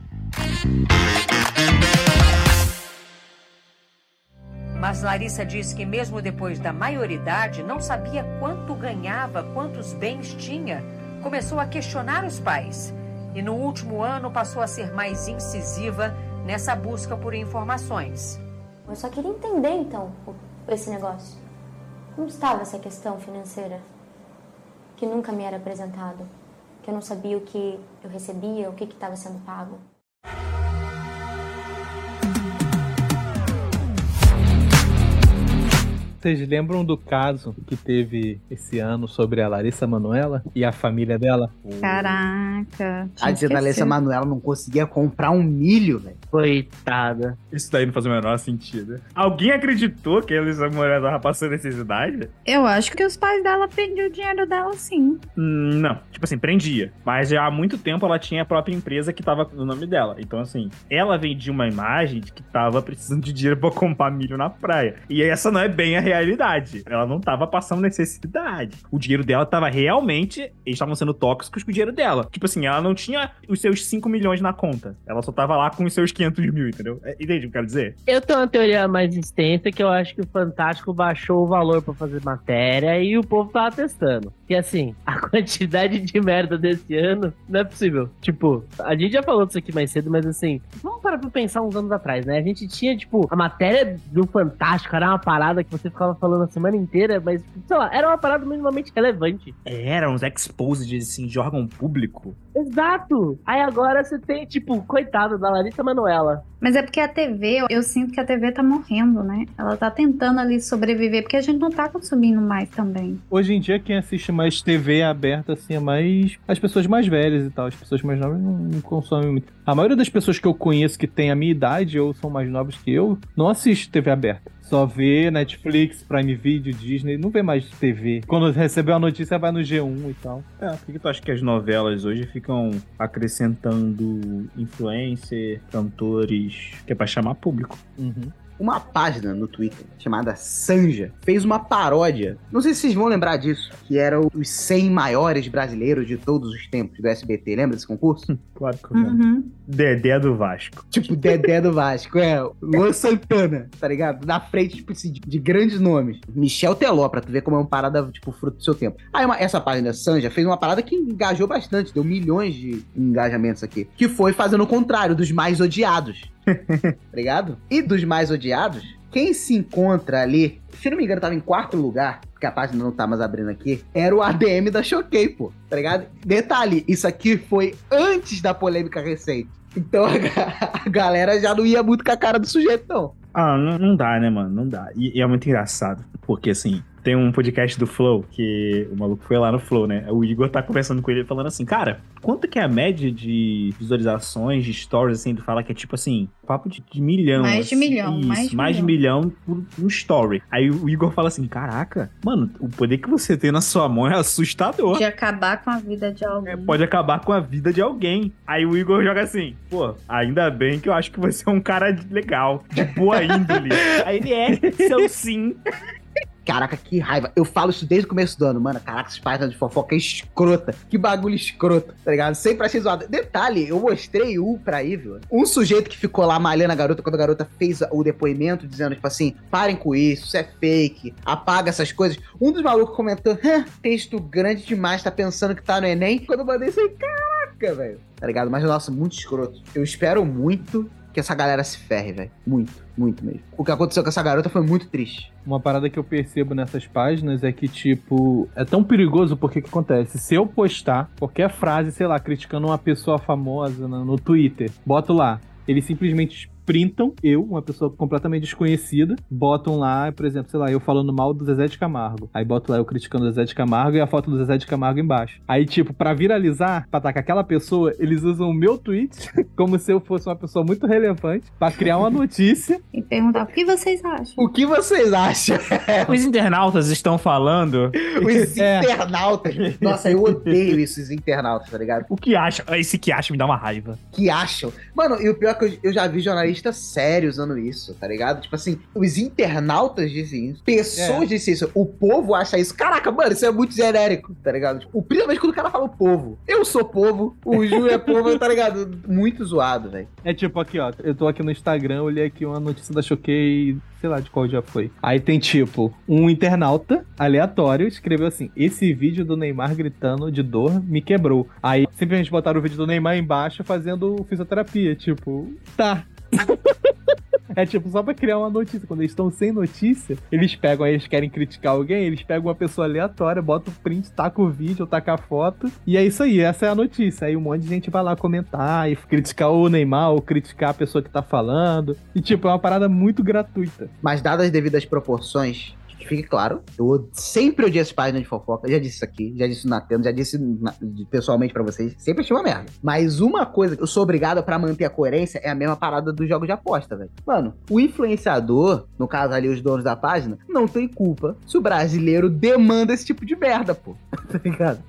Mas Larissa diz que mesmo depois da maioridade não sabia quanto ganhava, quantos bens tinha. Começou a questionar os pais. E no último ano passou a ser mais incisiva nessa busca por informações. Eu só queria entender então esse negócio. Como estava essa questão financeira? Que nunca me era apresentado. Que eu não sabia o que eu recebia, o que estava sendo pago. Vocês lembram do caso que teve esse ano sobre a Larissa Manoela e a família dela? Caraca. A tia da Alessia Manuela não conseguia comprar um milho, velho. Coitada. Isso daí não faz o menor sentido. Alguém acreditou que a Elisa Moreira tava passando necessidade? Eu acho que os pais dela prendiam o dinheiro dela sim. Hum, Não, tipo assim, prendia. Mas já há muito tempo ela tinha a própria empresa que tava no nome dela. Então, assim, ela vendia uma imagem de que tava precisando de dinheiro pra comprar milho na praia. E essa não é bem a realidade. Ela não tava passando necessidade. O dinheiro dela tava realmente. Eles estavam sendo tóxicos com o dinheiro dela. Tipo assim, ela não tinha os seus 5 milhões na conta. Ela só tava lá com os seus 500 mil, entendeu? É, Entende o que eu quero dizer? Eu tenho uma teoria mais extensa que eu acho que o Fantástico baixou o valor pra fazer matéria e o povo tava testando. Que assim, a quantidade de merda desse ano não é possível. Tipo, a gente já falou disso aqui mais cedo, mas assim, vamos parar pra pensar uns anos atrás, né? A gente tinha, tipo, a matéria do Fantástico era uma parada que você ficava falando a semana inteira, mas, sei lá, era uma parada minimamente relevante. Era uns exposed, assim, de órgão público. Exato! Aí agora você tem, tipo, coitado da Larissa Manoela. Mas é porque a TV, eu sinto que a TV tá morrendo, né? Ela tá tentando ali sobreviver, porque a gente não tá consumindo mais também. Hoje em dia, quem assiste mais TV aberta, assim, é mais as pessoas mais velhas e tal. As pessoas mais novas não, não consomem muito. A maioria das pessoas que eu conheço que tem a minha idade ou são mais novas que eu, não assiste TV aberta. Só vê Netflix, Prime Video, Disney, não vê mais TV. Quando recebeu a notícia, vai no G1 e tal. É, por que tu acha que as novelas hoje ficam acrescentando influencer, cantores, que é pra chamar público? Uma página no Twitter chamada Sanja fez uma paródia. Não sei se vocês vão lembrar disso, que era os 100 maiores brasileiros de todos os tempos do SBT. Lembra desse concurso? Claro que eu lembro. Dedé do Vasco. Tipo, Dedé do Vasco, é. Luan Santana, tá ligado? Na frente, tipo assim, de, de grandes nomes. Michel Teló, pra tu ver como é uma parada, tipo, fruto do seu tempo. Aí uma- essa página Sanja fez uma parada que engajou bastante, deu milhões de engajamentos aqui. Que foi fazendo o contrário, dos mais odiados. ligado? E dos mais odiados, quem se encontra ali, se não me engano, tava em quarto lugar, porque a página não tá mais abrindo aqui, era o ADM da Choquei, pô. Tá ligado? Detalhe, isso aqui foi antes da polêmica recente. Então a, a galera já não ia muito com a cara do sujeito, não. Ah, não, não dá, né, mano? Não dá. E, e é muito engraçado. Porque, assim, tem um podcast do Flow, que o maluco foi lá no Flow, né? O Igor tá conversando com ele falando assim, cara, quanto que é a média de visualizações, de stories, assim, tu fala que é tipo assim, papo de, de milhão. Mais de assim. milhão, Isso, mais de mais de milhão por um story. Aí o Igor fala assim, caraca, mano, o poder que você tem na sua mão é assustador. De acabar com a vida de alguém. Pode acabar com a vida de alguém. Aí o Igor joga assim, pô, ainda bem que eu acho que você é um cara legal, de boa índole. Aí ele é, seu sim. Caraca, que raiva. Eu falo isso desde o começo do ano, mano. Caraca, essas páginas de fofoca é escrota. Que bagulho escroto, tá ligado? Sempre achei zoado. Detalhe, eu mostrei um pra. Um sujeito que ficou lá malhando a garota quando a garota fez o depoimento, dizendo, tipo assim, parem com isso, isso é fake, apaga essas coisas. Um dos malucos comentou, "Hã, texto grande demais, tá pensando que tá no Enem. Quando eu mandei isso aí, caraca, velho. Tá ligado? Mas, nossa, muito escroto. Eu espero muito que essa galera se ferre, velho. Muito, muito mesmo. O que aconteceu com essa garota foi muito triste. Uma parada que eu percebo nessas páginas é que, tipo, é tão perigoso porque que acontece? Se eu postar qualquer frase, sei lá, criticando uma pessoa famosa no, no Twitter, boto lá, eles simplesmente printam eu, uma pessoa completamente desconhecida, botam lá, por exemplo, sei lá, eu falando mal do Zezé de Camargo. Aí boto lá eu criticando o Zezé de Camargo e a foto do Zezé de Camargo embaixo. Aí, tipo, pra viralizar, pra atacar aquela pessoa, eles usam o meu tweet como se eu fosse uma pessoa muito relevante pra criar uma notícia. E perguntar o que vocês acham. O que vocês acham? Os internautas estão falando. Os internautas. Nossa, eu odeio isso, os internautas, tá ligado? O que acham? Esse que acha me dá uma raiva. Que acham. Mano, e o pior é que eu, eu já vi jornalista sério usando isso, tá ligado? Tipo assim, os internautas dizem isso, pessoas É. dizem isso, o povo acha isso. Caraca, mano, isso é muito genérico, tá ligado? Tipo, principalmente quando o cara fala o povo. Eu sou povo, o Ju é povo, tá ligado? Muito zoado, velho. É tipo aqui, ó. Eu tô aqui no Instagram, olhei aqui uma notícia da Choquei, sei lá de qual dia foi. Aí tem tipo, um internauta aleatório escreveu assim: Esse vídeo do Neymar gritando de dor me quebrou. Aí simplesmente botaram o vídeo do Neymar embaixo fazendo fisioterapia. Tipo, tá. É tipo, só pra criar uma notícia. Quando eles estão sem notícia, eles pegam, aí eles querem criticar alguém, eles pegam uma pessoa aleatória, botam o print, taca o vídeo, taca a foto. E é isso aí, essa é a notícia. Aí um monte de gente vai lá comentar e criticar o Neymar ou criticar a pessoa que tá falando. E tipo, é uma parada muito gratuita. Mas dadas as devidas proporções, Que fique claro, eu sempre odiei essas páginas de fofoca. Já disse isso aqui, já disse na tela, já disse na- pessoalmente pra vocês. Sempre achei uma merda. Mas uma coisa que eu sou obrigado pra manter a coerência é a mesma parada dos jogos de aposta, velho. Mano, o influenciador, no caso ali os donos da página, não tem culpa se o brasileiro demanda esse tipo de merda, pô. tá ligado?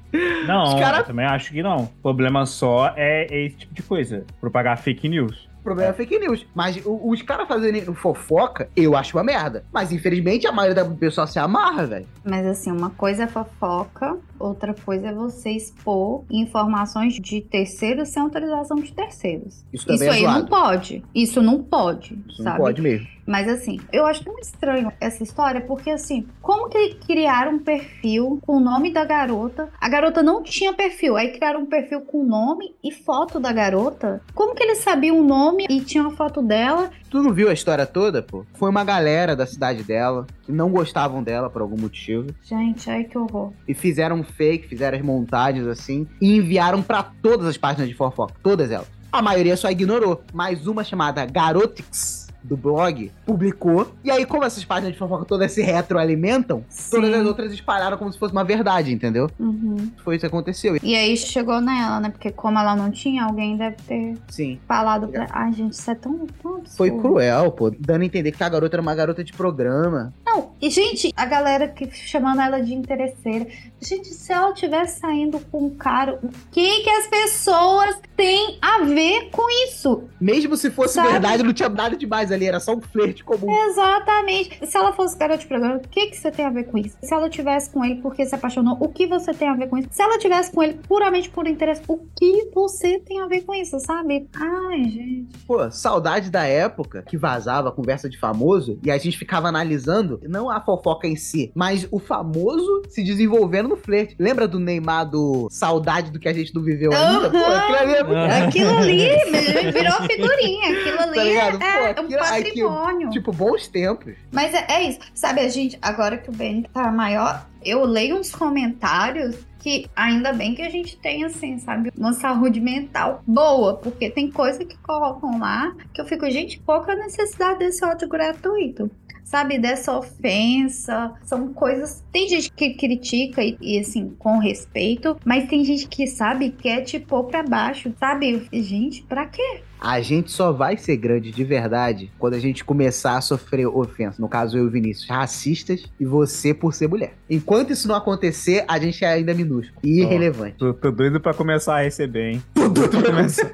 Não, cara- eu também acho que não. O problema só é esse tipo de coisa. Propagar fake news. O problema é fake news. Mas o- os caras fazendo fofoca, eu acho uma merda. Mas infelizmente a maioria do pessoal se amarra, velho. Mas assim, uma coisa é fofoca, outra coisa é você expor informações de terceiros sem autorização de terceiros. Isso também é aí zoado. não pode. Isso não pode, Isso sabe? não pode mesmo. Mas assim, eu acho tão estranho essa história, porque assim, como que criaram um perfil com o nome da garota? A garota não tinha perfil, aí criaram um perfil com o nome e foto da garota. Como que eles sabiam o nome e tinham a foto dela? Tu não viu a história toda, pô? Foi uma galera da cidade dela que não gostavam dela por algum motivo. Gente, ai que horror. E fizeram um fake, fizeram as montagens assim. E enviaram pra todas as páginas de fofoca. Todas elas. A maioria só ignorou. Mas uma chamada Garotix. Do blog, publicou. E aí, como essas páginas de fofoca todas se retroalimentam, todas as outras espalharam como se fosse uma verdade, entendeu? Uhum. Foi isso que aconteceu. E aí chegou nela, né? Porque como ela não tinha, alguém deve ter Sim. falado pra. Ai, gente, isso é tão, tão absurdo. Foi cruel, pô. Dando a entender que a garota era uma garota de programa. Não, e gente, a galera que chamando ela de interesseira. Gente, se ela tivesse saindo com um cara, o que que as pessoas têm a ver com isso? Mesmo se fosse Sabe? verdade, não tinha nada demais ali. Era só um flerte comum. Exatamente. Se ela fosse garota de programa, o que que você tem a ver com isso? Se ela tivesse com ele porque se apaixonou, o que você tem a ver com isso? Se ela tivesse com ele puramente por interesse, o que você tem a ver com isso, sabe? Ai, gente. Pô, saudade da época que vazava a conversa de famoso e a gente ficava analisando não a fofoca em si, mas o famoso se desenvolvendo no flerte. Lembra do Neymar do saudade do que a gente não viveu ainda? Pô, aquilo ali é. Aquilo ali virou figurinha. Aquilo ali Tá ligado? Pô, é, é patrimônio. Tipo, bons tempos. Mas é, é isso. Sabe, a gente, agora que o Ben tá maior, eu leio uns comentários que ainda bem que a gente tem, assim, sabe, uma saúde mental boa, porque tem coisa que colocam lá que eu fico, gente, qual que é a necessidade desse ódio gratuito? Sabe, dessa ofensa, são coisas. Tem gente que critica e, e, assim, com respeito, mas tem gente que, sabe, quer te pôr pra baixo, sabe? Gente, pra quê? A gente só vai ser grande de verdade quando a gente começar a sofrer ofensa. No caso, eu e o Vinícius, racistas e você por ser mulher. Enquanto isso não acontecer, a gente é ainda minúsculo e irrelevante. Tô, tô doido pra começar a receber, hein? Tô doido pra começar.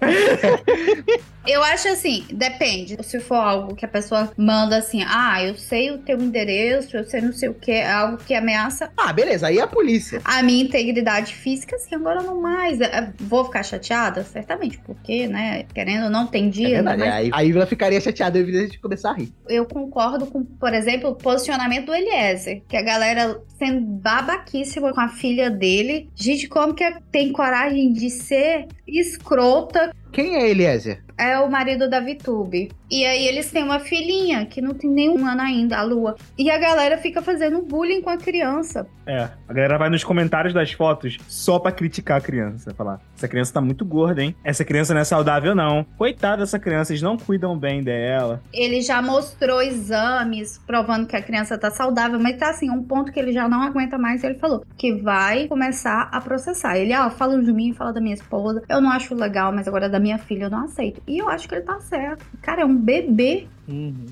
Eu acho assim, depende. Se for algo que a pessoa manda assim, ah, eu sei o teu endereço, eu sei não sei o que, é algo que ameaça Ah, beleza, aí é a polícia. a minha integridade física, assim, agora não mais. É, Vou ficar chateada? Certamente, porque, né, querendo ou não, tem É dia, verdade, mas aí, aí ela ficaria chateada e a gente começar a rir. eu concordo com, por exemplo, o posicionamento do Eliezer, que a galera sendo babaquíssima com a filha dele. Gente, como que tem coragem de ser escrota Quem é Eliezer? é o marido da Vitube. E aí eles têm uma filhinha que não tem nenhum ano ainda, a Lua. E a galera fica fazendo bullying com a criança. É, a galera vai nos comentários das fotos só pra criticar a criança. Falar, essa criança tá muito gorda, hein? Essa criança não é saudável, não. Coitada dessa criança, eles não cuidam bem dela. Ele já mostrou exames provando que a criança tá saudável, mas tá assim, um ponto que ele já não aguenta mais. Ele falou que vai começar a processar. Ele, ah, fala de mim, fala da minha esposa. Eu não acho legal, mas agora da minha filha eu não aceito. E eu acho que ele tá certo. Cara, é um bebê.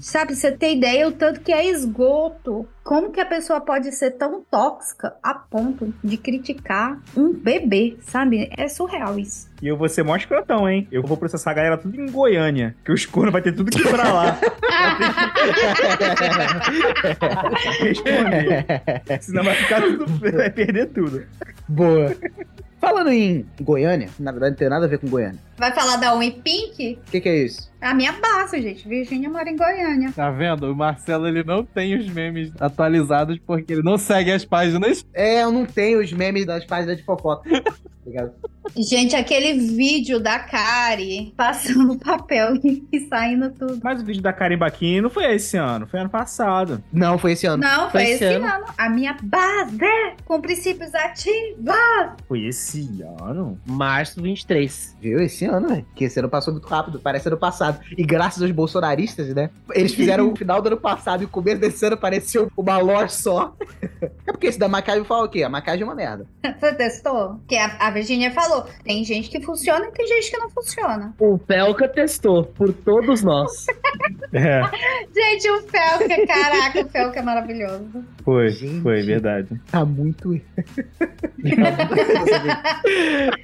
Sabe, você tem ideia o tanto que é esgoto. Como que a pessoa pode ser tão tóxica a ponto de criticar um bebê, sabe? É surreal isso. E eu vou ser mó escrotão, hein? Eu vou processar a galera tudo em Goiânia. Que os cornos vai ter tudo que ir pra lá. Responder. Senão vai ficar tudo. Vai perder tudo. Boa. Falando em Goiânia, na verdade não tem nada a ver com Goiânia. Vai falar da Oi Pink? O que, que é isso? A minha base, gente. Virgínia mora em Goiânia. Tá vendo? O Marcelo ele não tem os memes atualizados porque ele não segue as páginas. É, eu não tenho os memes das páginas de fofoca. Obrigado. Gente, aquele vídeo da Kari passando papel e saindo tudo. Mas o vídeo da Karen Baquini não foi esse ano, foi ano passado. Não, foi esse ano. Não, foi, Foi esse esse ano. ano. A minha base com princípios ativos. Foi esse ano? Março 23. Viu? Esse ano, velho. Que esse ano passou muito rápido, parece ano passado. E graças aos bolsonaristas, né? Eles fizeram o final do ano passado e o começo desse ano pareceu uma lore só. É porque esse da maquiagem fala o quê? A maquiagem é uma merda. Você testou? Que a, a Virginia falou: tem gente que funciona e tem gente que não funciona. O Pelca testou por todos nós. É, Gente, o Felca, caraca, o Felca é maravilhoso. foi, Gente. foi, verdade. Tá muito.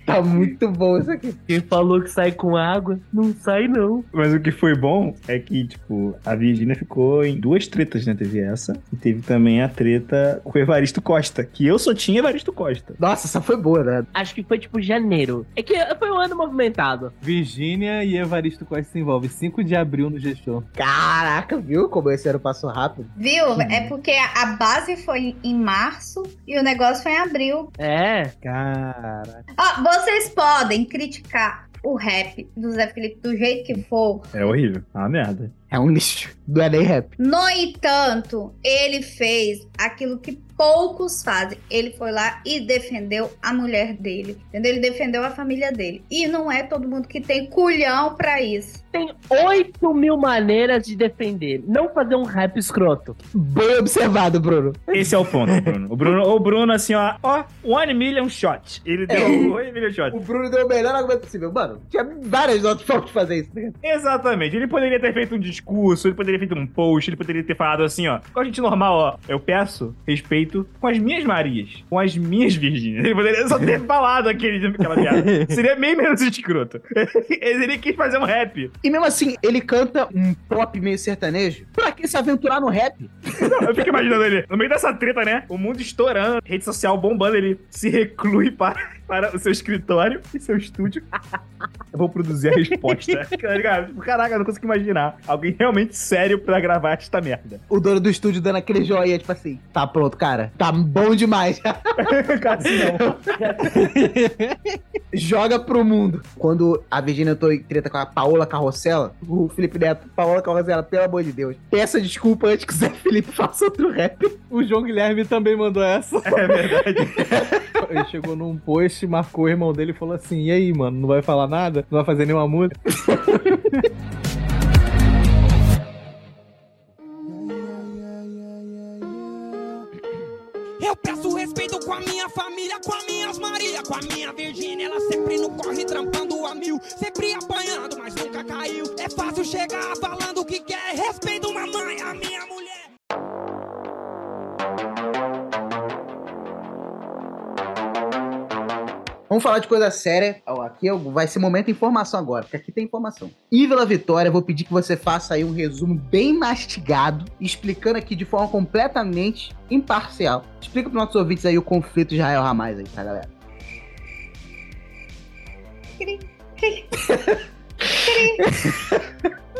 tá muito bom isso aqui. Quem falou que sai com água, não sai não. Mas o que foi bom é que, tipo, a Virgínia ficou em duas tretas, né? Teve essa. E teve também a treta com o Evaristo Costa, que eu só tinha Evaristo Costa. Nossa, essa foi boa, né? Acho que foi tipo janeiro. É que foi um ano movimentado. Virgínia e Evaristo Costa se envolvem. 5 de abril no gestor. Caraca, viu como esse ano passou rápido? Viu? É porque a base foi em março e o negócio foi em abril. É. Caraca. Ó, vocês podem criticar o rap do Zé Felipe do jeito que for. É horrível. Ah, merda. É um lixo. Não é nem rap. No entanto, ele fez aquilo que poucos fazem. Ele foi lá e defendeu a mulher dele. Entendeu? Ele defendeu a família dele. E não é todo mundo que tem culhão pra isso. Tem 8 mil maneiras de defender. Não fazer um rap escroto. Bem observado, Bruno. Esse é o ponto, Bruno. O Bruno, o Bruno assim, ó, ó, one million shot. Ele deu one million shot. O Bruno deu o melhor argumento possível. Mano, tinha várias outras formas de fazer isso. né? Exatamente. Ele poderia ter feito um discurso, ele poderia ter feito um post, ele poderia ter falado assim, ó. Com a gente normal, ó. Eu peço respeito com as minhas Marias, com as minhas Virgínias. Ele poderia só ter falado aquele, aquela piada. Seria bem menos escroto. Ele quis fazer um rap. E mesmo assim, ele canta um pop meio sertanejo. Pra que se aventurar no rap? Não, eu fico imaginando ele, no meio dessa treta, né? O mundo estourando, rede social bombando, ele se reclui para, para o seu escritório e seu estúdio. Eu vou produzir a resposta. Tá? Tipo, Caraca, eu não consigo imaginar alguém realmente sério pra gravar esta merda. O dono do estúdio dando aquele joinha, tipo assim, tá pronto, cara. Tá bom demais. Cara, assim, não. Joga pro mundo. Quando a Virginia entrou em treta com a Paola Carrossela, o Felipe Neto, Paola Carrossela, pelo amor de Deus, peça desculpa antes que o Zé Felipe faça outro rap. O João Guilherme também mandou essa. É verdade. Ele chegou num post, marcou o irmão dele e falou assim: E aí, mano, não vai falar nada? Não vai fazer nenhuma música? Eu peço respeito com a minha família, com as minhas Maria, com a minha Virgínia. Ela sempre no corre, trampando a mil, sempre apanhando, mas nunca caiu. É fácil chegar falando o que quer. Respeito mamãe, a minha mulher. Vamos falar de coisa séria. Aqui é vai ser momento de informação agora, porque aqui tem informação. Ívila Vitória, vou pedir que você faça aí um resumo bem mastigado, explicando aqui de forma completamente imparcial. Explica para nossos ouvintes aí o conflito de Israel Hamas aí, tá, galera?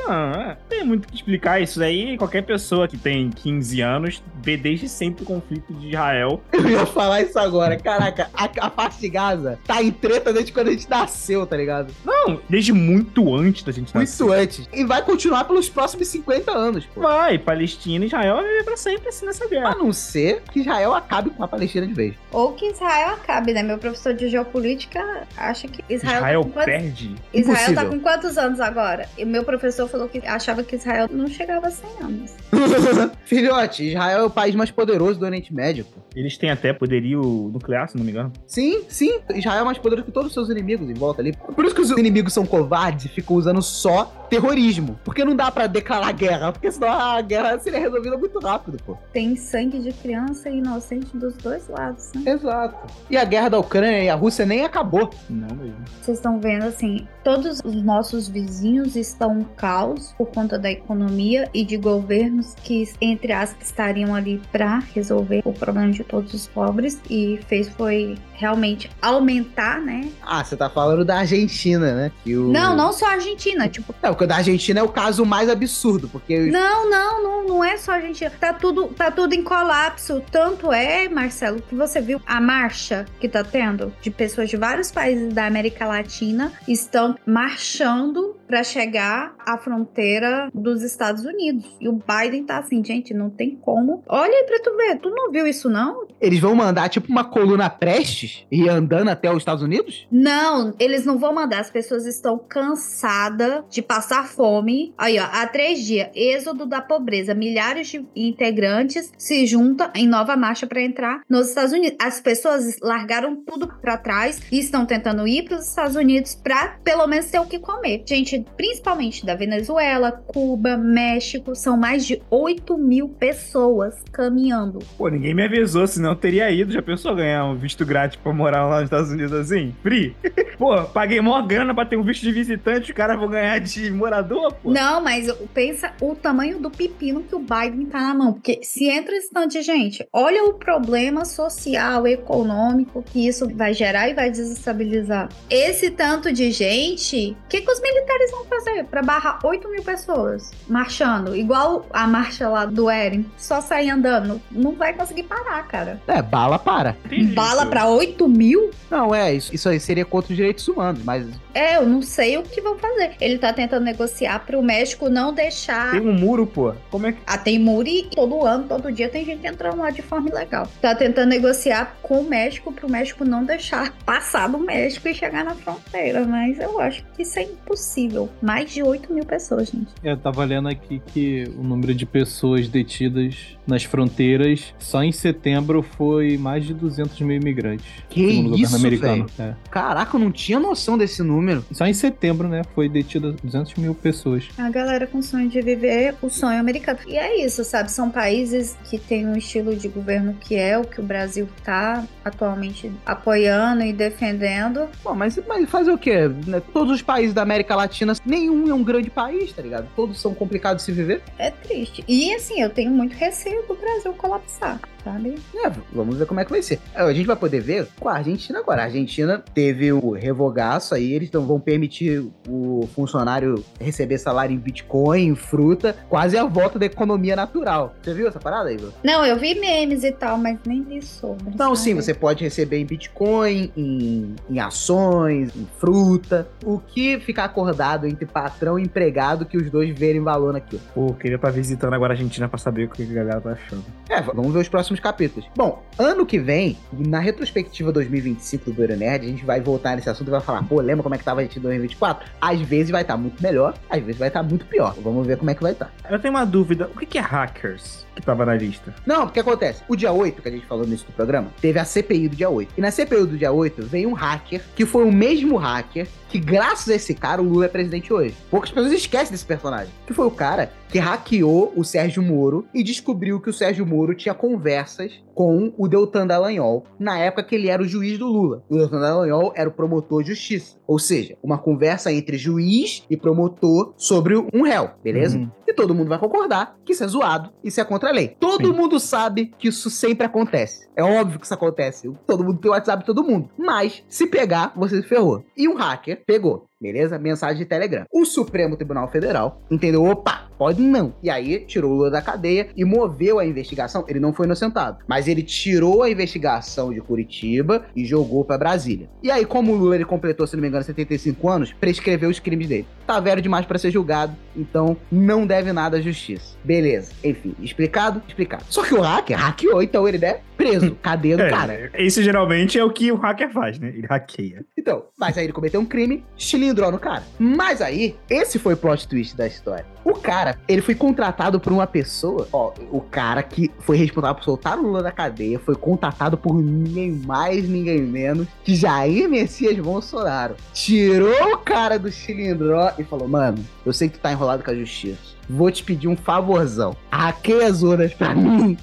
Não, é, tem muito o que explicar isso aí. Qualquer pessoa que tem 15 anos vê desde sempre o conflito de Israel. Eu ia falar isso agora. Caraca, a, a parte de Gaza tá em treta desde quando a gente nasceu, tá ligado? Não, desde muito antes da gente nascer. Muito antes. E vai continuar pelos próximos 50 anos, pô. Vai, Palestina e Israel vai viver pra sempre assim nessa A guerra. não ser que Israel acabe com a Palestina de vez. Ou que Israel acabe, né? Meu professor de geopolítica acha que Israel, Israel tá quantos... perde. Israel tá Impossível. com quantos anos agora? E meu professor falou que achava que Israel não chegava a 100 anos. Filhote, Israel é o país mais poderoso do Oriente Médio, pô. Eles têm até poderio nuclear, se não me engano. Sim, sim. Israel é mais poderoso que todos os seus inimigos em volta ali. Por isso que os inimigos são covardes e ficam usando só terrorismo. Porque não dá pra declarar guerra, porque senão a guerra seria resolvida muito rápido, pô. Tem sangue de criança inocente dos dois lados, né? Exato. E a guerra da Ucrânia e a Rússia nem acabou. Não mesmo. Vocês estão vendo assim, todos os nossos vizinhos estão um caos por conta da economia e de governos que, entre aspas, estariam ali para resolver o problema de todos os pobres e fez foi realmente aumentar, né? Ah, você tá falando da Argentina, né? O... Não, não só a Argentina, tipo, Não, porque da Argentina é o caso mais absurdo, porque... Não, não, não, não é só a gente. Tá tudo, tá tudo em colapso. Tanto é, Marcelo, que você viu a marcha que tá tendo de pessoas de vários países da América Latina estão marchando para chegar à fronteira dos Estados Unidos. E o Biden tá assim, gente, não tem como. Olha aí pra tu ver, tu não viu isso não? Eles vão mandar, tipo, uma coluna Prestes e andando até os Estados Unidos? Não, eles não vão mandar. As pessoas estão cansadas de passar fome. Aí, ó, há três dias, êxodo da pobreza. Milhares de integrantes se juntam em nova marcha para entrar nos Estados Unidos. As pessoas largaram tudo para trás e estão tentando ir para os Estados Unidos para pelo menos ter o que comer. Gente, principalmente da Venezuela, Cuba, México, são mais de 8 mil pessoas caminhando. Pô, ninguém me avisou, senão eu teria ido. Já pensou ganhar um visto grátis pra morar lá nos Estados Unidos assim? Free? Pô, paguei mó grana pra ter um visto de visitante, os caras vão ganhar de morador, pô. Não, mas pensa o tamanho do pepino que o Biden tá na mão. Porque se entra esse tanto de gente, olha o problema social, econômico que isso vai gerar e vai desestabilizar. Esse tanto de gente, o que, que os militares vão fazer pra barrar 8 mil pessoas marchando? Igual a marcha lá do Eren, só sair andando. Não vai conseguir parar, cara. É, bala para. Bala pra 8 mil? Não, é, isso, isso aí seria contra os direitos humanos, mas É, eu não sei o que vão fazer. Ele tá tentando negociar pro México não deixar. Tem um muro, pô. Como é que. Ah, tem muro e todo ano, todo dia tem gente entrando lá de forma ilegal. Tá tentando negociar com o México pro México não deixar passar do México e chegar na fronteira. Mas eu acho que isso é impossível. Mais de 8 mil pessoas, gente. Eu tava lendo aqui que o número de pessoas detidas nas fronteiras só em setembro foi mais de 200 mil imigrantes. Que isso, governo americano. É. Caraca, eu não tinha noção desse número. Só em setembro, né? Foi detida 200 mil pessoas. A galera com sonho de viver o sonho americano. E é isso, sabe? São países que têm um estilo de governo que é o que o Brasil tá atualmente apoiando e defendendo. Bom, mas, mas fazer o quê? Todos os países da América Latina, nenhum é um grande país, tá ligado? Todos são complicados de se viver. É triste. E assim, eu tenho muito receio do Brasil colapsar, sabe? É, vamos ver como é que vai ser. É, A gente vai poder ver com a Argentina agora. A Argentina teve o revogaço aí, eles não vão permitir o funcionário receber salário em Bitcoin, em fruta, quase a volta da economia natural. Você viu essa parada, Igor? Não, eu vi memes e tal, mas nem li sobre. Não, sabe? sim, você pode receber em Bitcoin, em, em ações, em fruta. O que ficar acordado entre patrão e empregado que os dois verem valor naquilo. Pô, queria estar visitando agora a Argentina pra saber o que a galera tá achando. É, vamos ver os próximos capítulos. Bom, ano que vem, na retrospectiva 2025 do Doido Nerd, a gente vai voltar nesse assunto e vai falar, pô, lembra como é que tava a gente em 2024? Às vezes vai estar muito melhor, às vezes vai estar muito pior. Vamos ver como é que vai estar. Eu tenho uma dúvida. O que é hackers que tava na lista? Não, porque acontece, o dia 8, que a gente falou nesse do programa, teve a CPI do dia 8. E na CPI do dia 8 veio um hacker, que foi o mesmo hacker que, graças a esse cara, o Lula é presidente hoje. Poucas pessoas esquecem desse personagem. Que foi o cara que hackeou o Sérgio Moro e descobriu que o Sérgio Moro tinha conversas com o Deltan Dallagnol na época que ele era o juiz do Lula. O Deltan Dallagnol era o promotor de justiça. Ou seja, uma conversa entre juiz e promotor sobre um réu, beleza? Uhum. E todo mundo vai concordar que isso é zoado, isso é contra a lei. Todo Sim. mundo sabe que isso sempre acontece. É óbvio que isso acontece. Todo mundo tem o WhatsApp todo mundo. Mas, se pegar, você se ferrou. E um hacker pegou. Beleza? Mensagem de Telegram. O Supremo Tribunal Federal entendeu? Opa, pode não. E aí tirou o Lula da cadeia e moveu a investigação. Ele não foi inocentado, mas ele tirou a investigação de Curitiba e jogou pra Brasília. E aí, como o Lula ele completou, se não me engano, 75 anos, prescreveu os crimes dele. Tá velho demais pra ser julgado, então não deve nada à justiça. Beleza. Enfim, explicado? Explicado. Só que o hacker hackeou, então ele é preso. Cadeia do cara. É, isso geralmente é o que o hacker faz, né? Ele hackeia. Então, mas aí ele cometeu um crime, cilindrou no cara. Mas aí, esse foi o plot twist da história. O cara, ele foi contratado por uma pessoa, ó, o cara que foi responsável por soltar o Lula da cadeia, foi contratado por ninguém mais, ninguém menos que Jair Messias Bolsonaro. Tirou o cara do cilindró e falou, mano, eu sei que tu tá enrolado com a justiça. Vou te pedir um favorzão. Hackeia as urnas pra mim.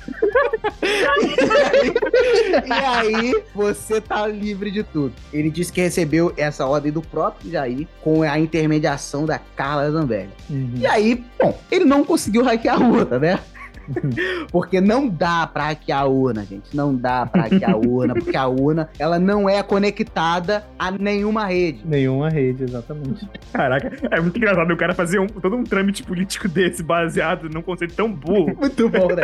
e aí, você tá livre de tudo. Ele disse que recebeu essa ordem do próprio Jair com a intermediação da Carla Zambelli. E aí, bom, ele não conseguiu hackear a outra, né? porque não dá pra hackear a urna, gente. Não dá pra hackear a urna, porque a urna, ela não é conectada a nenhuma rede. Nenhuma rede, exatamente. Caraca, é muito engraçado o cara fazer um- todo um trâmite político desse baseado num conceito tão burro. Muito bom, né?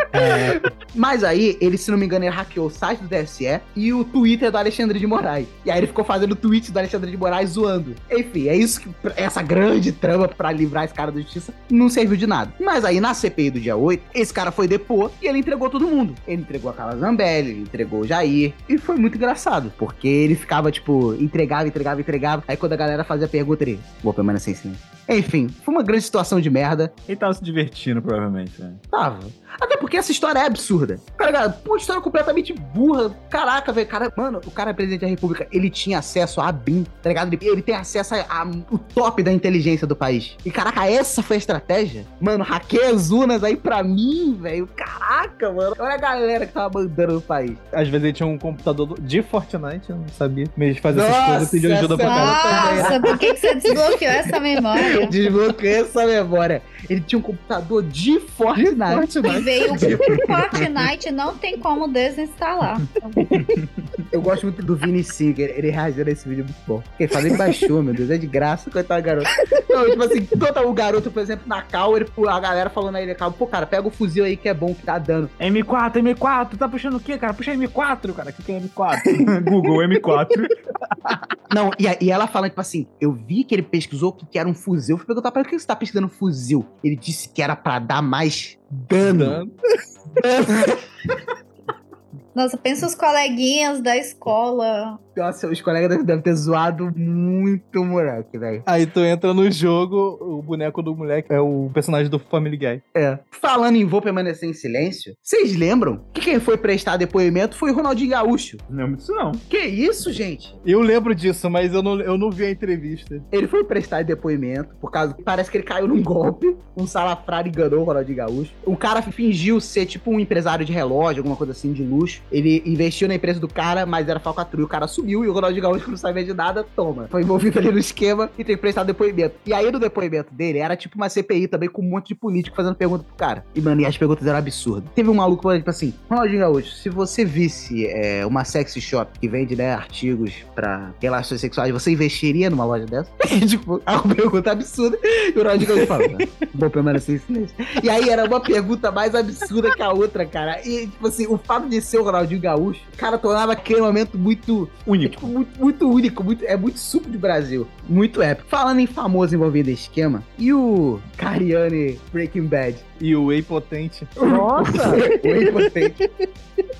Mas aí, ele, se não me engano, ele hackeou o site do TSE e o Twitter do Alexandre de Moraes. E aí ele ficou fazendo tweets do Alexandre de Moraes zoando. Enfim, é isso que. Essa grande trama pra livrar esse cara da justiça não serviu de nada. Mas aí, na CPI do dia 8, esse cara foi depor e ele entregou todo mundo. Ele entregou a Carla Zambelli, ele entregou o Jair. E foi muito engraçado, porque ele ficava, tipo, entregava, entregava, entregava. Aí quando a galera fazia pergunta, ele. Vou permanecer em silêncio. Enfim, foi uma grande situação de merda. Ele tava se divertindo, provavelmente, né? Tava. Até porque essa história é absurda. Cara, cara, pô, história completamente burra. Caraca, velho. Cara, mano, o cara é presidente da república, ele tinha acesso a BIM, tá ligado? Ele, ele tem acesso a, a- o top da inteligência do país. E caraca, essa foi a estratégia? Mano, hackeia as urnas aí pra mim, velho. Caraca, mano. Olha a galera que tava mandando no país. Às vezes ele tinha um computador de Fortnite, eu não sabia. Mas fazer essas coisas pediu ajuda pra cara. Nossa, por que, que você desbloqueou essa memória? Desbloqueei essa memória. Ele tinha um computador de Fortnite. Veio com Fortnite, não tem como desinstalar. Eu gosto muito do Vini Singer, ele reagindo a esse vídeo muito bom. Ele fala, ele baixou, meu Deus, é de graça, coitado do garoto. Não, tipo assim, todo o garoto, por exemplo, na cal, ele, a galera falando aí, cal, pô, cara, pega o fuzil aí que é bom, que tá dando. M4, M4, tá puxando o quê, cara? Puxa M4, cara. O que, que é M4? Google M4. Não, e, a- e ela falando, tipo assim, eu vi que ele pesquisou que que era um fuzil. Eu fui perguntar pra ele, por que você tá pesquisando fuzil? Ele disse que era pra dar mais dano. Nossa, pensa os coleguinhas da escola. Nossa, os colegas devem- ter zoado muito o moleque, velho. Aí tu entra no jogo, o boneco do moleque é o personagem do Family Guy. É. Falando em vou permanecer em silêncio, vocês lembram que quem foi prestar depoimento foi o Ronaldinho Gaúcho? Não lembro disso, não. Que isso, gente? Eu lembro disso, mas eu não, eu não vi a entrevista. Ele foi prestar depoimento, por causa parece que ele caiu num golpe. Um salafrário enganou o Ronaldinho Gaúcho. O cara fingiu ser tipo um empresário de relógio, alguma coisa assim, de luxo. Ele investiu na empresa do cara, mas era falcatrua. O cara sumiu e o Ronaldinho Gaúcho, não sabia de nada, toma. Foi envolvido ali no esquema e tem que prestar depoimento. E aí, no depoimento dele, era tipo uma CPI também, com um monte de político fazendo pergunta pro cara. E, mano, e as perguntas eram absurdas. Teve um maluco falando, tipo assim, Ronaldinho Gaúcho, se você visse é, uma sexy shop que vende, né, artigos pra relações sexuais, você investiria numa loja dessa? Tipo, é uma pergunta absurda. E o Ronaldinho Gaúcho fala, "Não, vou permanecer em silêncio. E aí era uma pergunta mais absurda que a outra, cara. E, tipo assim, o fato de ser o Ronaldinho Gaúcho, cara, tornava aquele momento muito Único. tipo, muito, muito único, muito, é muito suco de Brasil. Muito épico. Falando em famoso envolvido em esquema, e o Cariani Breaking Bad? E o Whey Potente. Nossa! O impotente.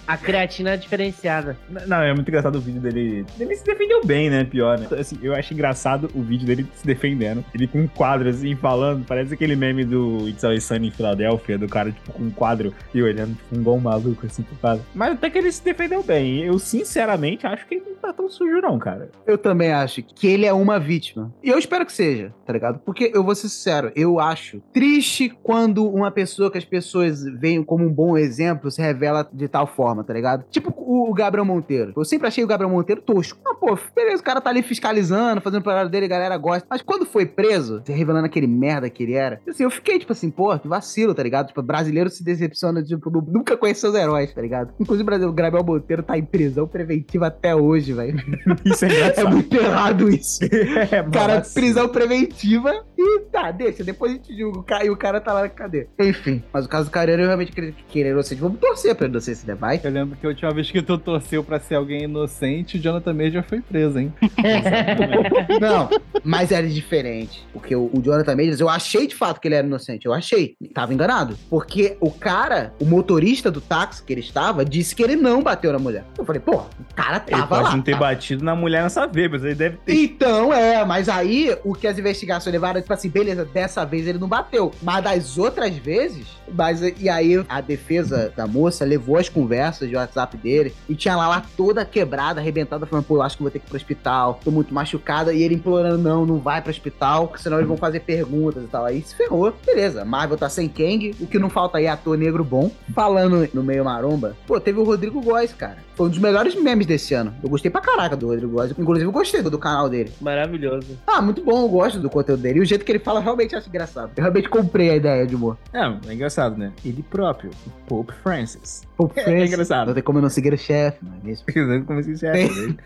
A creatina é diferenciada. Não, é muito engraçado o vídeo dele. Ele se defendeu bem, né? Pior, né? Assim, eu acho engraçado o vídeo dele se defendendo. Ele com um quadro assim, falando. Parece aquele meme do It's Always Sunny em Filadélfia, do cara, tipo, com um quadro e olhando, tipo, um igual um maluco, assim, pro quadro. Mas até que ele se defendeu bem. Eu, sinceramente, acho que ele não tá tão sujo, não, cara. Eu também acho que ele é uma vítima. E eu espero que seja, tá ligado? Porque eu vou ser sincero, eu acho triste quando uma pessoa que as pessoas veem como um bom exemplo se revela de tal forma, tá ligado? Tipo o, Gabriel Monteiro. Eu sempre achei o Gabriel Monteiro tosco. Ah, pô, beleza, o cara tá ali fiscalizando, fazendo o trabalho dele, a galera gosta. Mas quando foi preso, se revelando aquele merda que ele era, assim, eu fiquei tipo assim, pô, que vacilo, tá ligado? Tipo, brasileiro se decepciona, tipo, nu- nunca conheceu os heróis, tá ligado? Inclusive, Brasil- o Gabriel Monteiro tá em prisão preventiva até hoje, velho. Isso é É engraçado. muito errado isso. É, Cara, massa. prisão preventiva e tá, deixa, depois a gente julga. E o cara tá lá na cadeia. Enfim, mas o caso do Careiro eu realmente acredito que ele é inocente. Vamos torcer pra ele inocência, né? Vai. Eu lembro que a última vez que tu torceu pra ser alguém inocente, o Jonathan Major foi preso, hein? Não, mas era diferente. Porque o, o Jonathan Majors, eu achei de fato que ele era inocente. Eu achei. Tava enganado. Porque o cara, o motorista do táxi que ele estava, disse que ele não bateu na mulher. Eu falei, pô, o cara Ele tava pode lá. não ter tava- batido na mulher nessa vez, mas ele deve ter. Então, é, mas aí o que as investigações levaram, tipo assim, beleza, dessa vez ele não bateu. Mas das outras vezes, mas e aí a defesa da moça levou as conversas de WhatsApp dele e tinha lá, lá toda quebrada, arrebentada, falando, pô, eu acho que vou ter que ir pro hospital, tô muito machucada, e ele implorando, não, não vai pro hospital, senão eles vão fazer perguntas e tal. Aí se ferrou, beleza. Marvel tá sem Kang, o que não falta aí é ator negro bom. Falando no meio maromba, pô, teve o Rodrigo Góes, cara. Foi um dos melhores memes desse ano. Eu gostei pra caraca do Rodrigo Góes. Inclusive, eu gostei do, do canal dele. Maravilhoso. Ah, muito bom, eu gosto do conteúdo dele. E o jeito que ele fala, realmente acho engraçado. Eu realmente comprei a ideia de humor. É, é engraçado, né? Ele próprio, o Pope Francis. Pope É Francis. engraçado. Não tem como eu não seguir o chefe, não é mesmo? Como assim, chefe?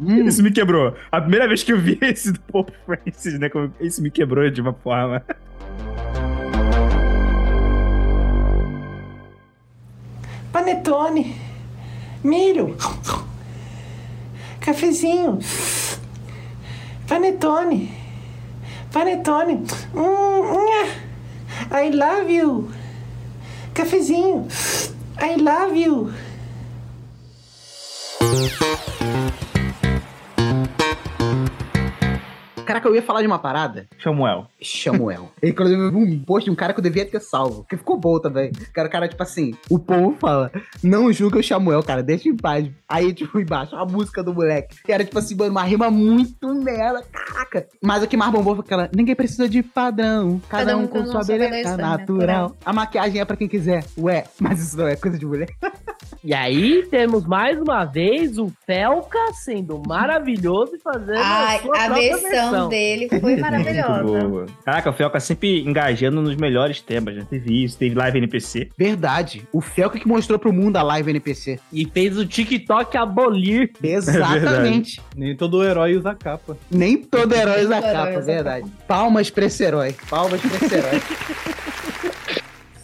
Hum. Isso me quebrou. A primeira vez que eu vi esse do Pope Francis, né? Isso me quebrou de uma forma. Panetone, milho, cafezinho, panetone, panetone, hum. I love you, cafezinho, I love you. Caraca, eu ia falar de uma parada. Samuel. Samuel. Inclusive, eu vi um post de um cara que eu devia ter salvo. Que ficou bom também. Que era o cara, tipo assim, o povo fala, não julga o Samuel, cara, deixa em paz. Aí, tipo, embaixo, a música do moleque. Que era, tipo assim, mano, uma rima muito merda, caraca. Mas o que mais bombou foi aquela, ninguém precisa de padrão, cada, um com sua beleza natural. A maquiagem é pra quem quiser. Ué, mas isso não é coisa de mulher. E aí temos mais uma vez o Felca sendo maravilhoso e fazendo Ai, a sua a própria versão dele foi maravilhosa. Muito boa. Caraca, o Felca sempre engajando nos melhores temas, já teve isso, teve live NPC. Verdade. O Felca que mostrou pro mundo a live NPC. E fez o TikTok abolir. Exatamente. Nem todo herói usa capa. Nem todo herói usa Nem todo herói capa, usa verdade. Palmas pra esse herói. Palmas pra esse herói.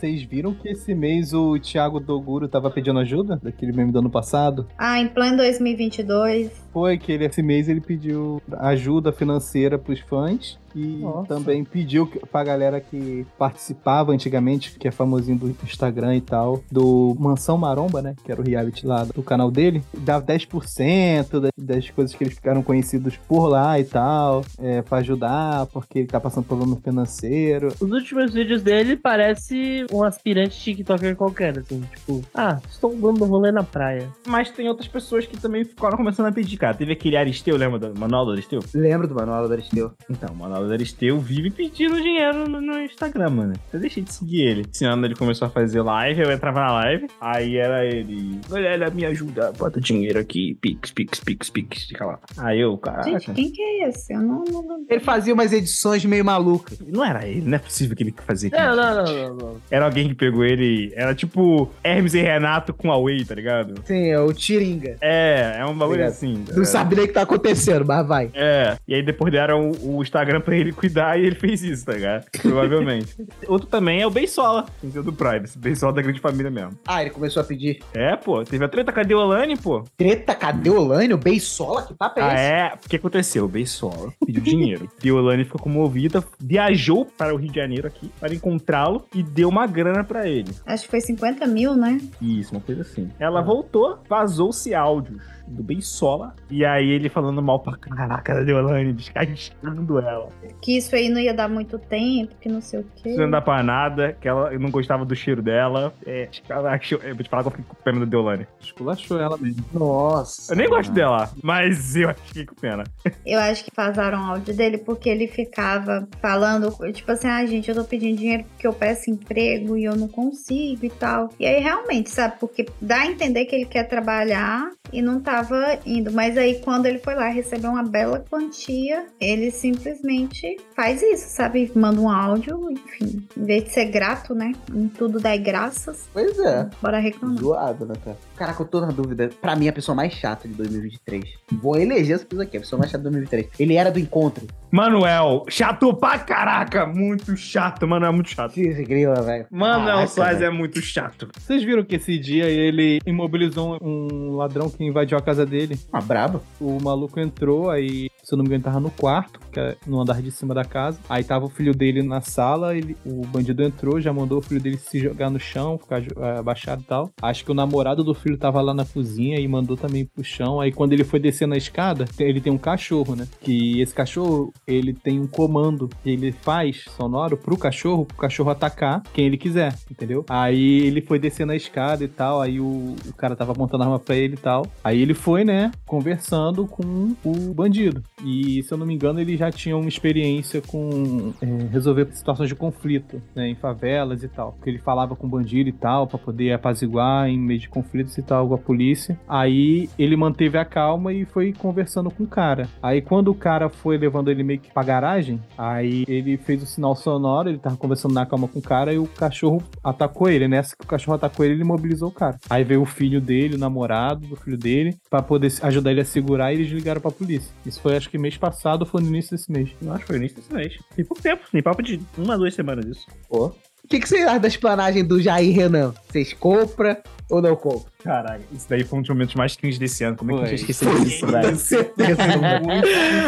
Vocês viram que esse mês o Thiago Doguro tava pedindo ajuda? Daquele meme do ano passado? Ah, em plano 2022. Foi que ele, esse mês ele pediu ajuda financeira pros fãs e Nossa. também pediu que- pra galera que participava antigamente, que é famosinho do Instagram e tal, do Mansão Maromba, né? Que era o reality lá do canal dele, dava 10% da- das coisas que eles ficaram conhecidos por lá e tal, é, pra ajudar, porque ele tá passando problema financeiro. Os últimos vídeos dele parece um aspirante TikToker qualquer, assim, tipo, ah, estou dando rolê na praia. Mas tem outras pessoas que também ficaram começando a pedir, cara. Teve aquele Aristeu, lembra do Manual do Aristeu? Lembro do Manual do Aristeu. Então, o Manual do Aristeu vive pedindo dinheiro no, no Instagram, mano. Eu deixei de seguir ele. Esse ano ele começou a fazer live, eu entrava na live, aí era ele. Galera, me ajuda, bota dinheiro aqui, pix, pix, pix, pix, fica lá. Aí eu, caraca. Gente, quem que é esse? Eu não, não, não- Ele fazia umas edições meio malucas. Não era ele, não é possível que ele fazia Não, aquilo. não, não, não, não. Era alguém que pegou ele. Era tipo Hermes e Renato com a Way, tá ligado? Sim, é o Tiringa. É, é um bagulho assim. Não é. sabe nem o que tá acontecendo, mas vai. É, e aí depois deram o, o Instagram pra ele cuidar e ele fez isso, tá ligado? Provavelmente. Outro também é o Beisola, do Privacy. Beisola da grande família mesmo. Ah, ele começou a pedir. É, pô, teve a treta, cadê o Olane, pô? Treta, cadê o Lânio? Beisola? Que papo é Ah, esse? é? O que aconteceu? O Beisola pediu dinheiro. e o Olane ficou comovida, viajou para o Rio de Janeiro aqui para encontrá-lo e deu uma grana pra ele. Acho que foi 50 mil, né? Isso, uma coisa assim. Ela voltou, vazou-se áudios do Beisola. E aí ele falando mal pra caraca da Deolane, descascando ela. Que isso aí não ia dar muito tempo, que não sei o quê. Isso não dá pra nada, que ela não gostava do cheiro dela. É, ela achou- eu vou te falar que eu fiquei com pena da Deolane. Esculachou ela mesmo. Nossa. Eu nem gosto dela, mas eu fiquei com pena. Eu acho que vazaram o áudio dele porque ele ficava falando, tipo assim, ah, gente, eu tô pedindo dinheiro porque eu peço emprego e eu não consigo e tal. E aí, realmente, sabe? Porque dá a entender que ele quer trabalhar e não tava indo. Mas aí, quando ele foi lá receber uma bela quantia, ele simplesmente faz isso, sabe? Manda um áudio, enfim. Em vez de ser grato, né? Em tudo dá graças. Pois é. Bora reclamar. Zoado, né, cara? Caraca, eu tô na dúvida. Pra mim, a pessoa mais chata de 2023. Vou eleger essa pessoa aqui, a pessoa mais chata de 2023. Ele era do encontro. Manuel, chato pra caraca, muito chato, Manuel é muito chato. Que grila, velho. Manuel Caraca, Soares é muito chato. Vocês viram que esse dia ele imobilizou um ladrão que invadiu a casa dele? Ah, brabo. O maluco entrou, aí, se eu não me engano, tava no quarto, que é no andar de cima da casa. Aí tava o filho dele na sala, ele, o bandido entrou, já mandou o filho dele se jogar no chão, ficar abaixado e tal. Acho que o namorado do filho tava lá na cozinha e mandou também pro chão. Aí quando ele foi descer na escada, ele tem um cachorro, né? Que esse cachorro ele tem um comando que ele faz sonoro pro cachorro, pro cachorro atacar quem ele quiser, entendeu? Aí ele foi descendo a escada e tal, aí o, o cara tava apontando arma pra ele e tal. Aí ele foi, né, conversando com o bandido. E, se eu não me engano, ele já tinha uma experiência com é, resolver situações de conflito, né, em favelas e tal. Porque ele falava com o bandido e tal, pra poder apaziguar em meio de conflitos e tal com a polícia. Aí ele manteve a calma e foi conversando com o cara. Aí quando o cara foi levando ele meio que pra garagem, aí ele fez o sinal sonoro, ele tava conversando na calma com o cara e o cachorro atacou ele. Nessa que o cachorro atacou ele, ele imobilizou o cara. Aí veio o filho dele, o namorado do filho dele, pra poder ajudar ele a segurar e eles ligaram pra polícia. Isso foi acho que mês passado ou foi no início desse mês. Eu acho que foi no início desse mês. Tem pouco tempo, tem papo de uma, duas semanas isso. Pô. O que, que você acha da esplanagem do Jair Renan? Vocês compram ou não compram? Caralho, isso daí foi um dos momentos mais cringe desse ano. Como é que a gente esqueceu disso, velho? certeza.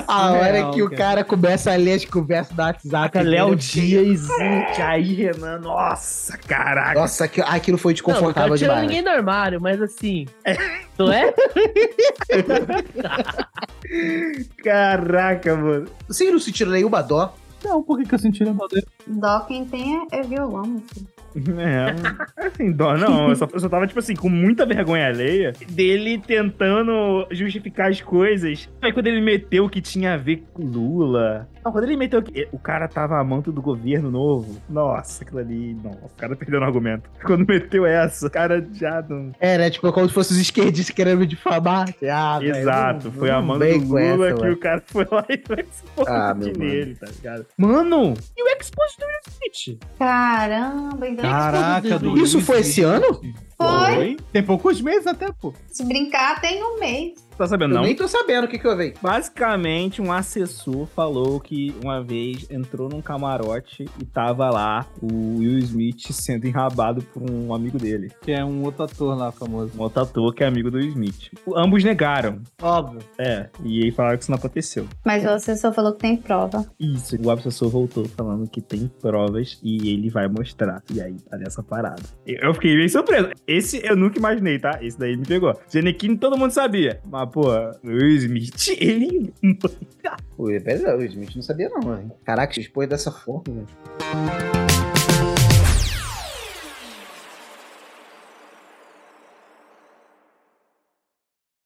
A hora que o cara começa a ler as conversas do WhatsApp. Léo Dias e Jair Renan, nossa, caraca. Nossa, aquilo, aquilo foi Não, desconfortável não tirando demais. ninguém do armário, mas assim. Tu é? Caraca, mano. Você não sentiu nenhuma dó? Não, por que, que eu senti na dó? Dó quem tem é, é violão, meu filho. É, assim, dó, não, eu só, eu só tava, tipo assim, com muita vergonha alheia dele tentando justificar as coisas. Aí quando ele meteu que tinha a ver com Lula. Não, quando ele meteu que o cara tava a manto do governo novo. Nossa, aquilo ali. Nossa, o cara perdeu no argumento. Quando meteu essa, o cara já não. É, né? Tipo, como se fossem os esquerdistas querendo me difamar. Ah, Exato, não- foi a não mão vem do Lula essa, que ué. o cara foi lá e foi se Ah, meu mano. nele, tá ligado? Mano, e o expose do? Caramba, então. Caraca, do Isso foi esse ano? Foi. Tem poucos meses até, pô. Se brincar, tem um mês. Tá sabendo, Eu não? nem tô sabendo o que que eu vi. Basicamente, um assessor falou que uma vez entrou num camarote e tava lá o Will Smith sendo enrabado por um amigo dele. Que é um outro ator lá famoso. Um outro ator que é amigo do Will Smith. O- Ambos negaram. Óbvio. É, e aí falaram que isso não aconteceu. Mas o assessor falou que tem prova. Isso, o assessor voltou falando que tem provas e ele vai mostrar. E aí, tá nessa parada. Eu eu fiquei bem surpreso. Esse eu nunca imaginei, tá? Esse daí me pegou. Genequine todo mundo sabia. Mas, pô, Will Smith, ele. Pô, é verdade, o Smith não sabia não, hein? Caraca, expôs dessa forma, velho.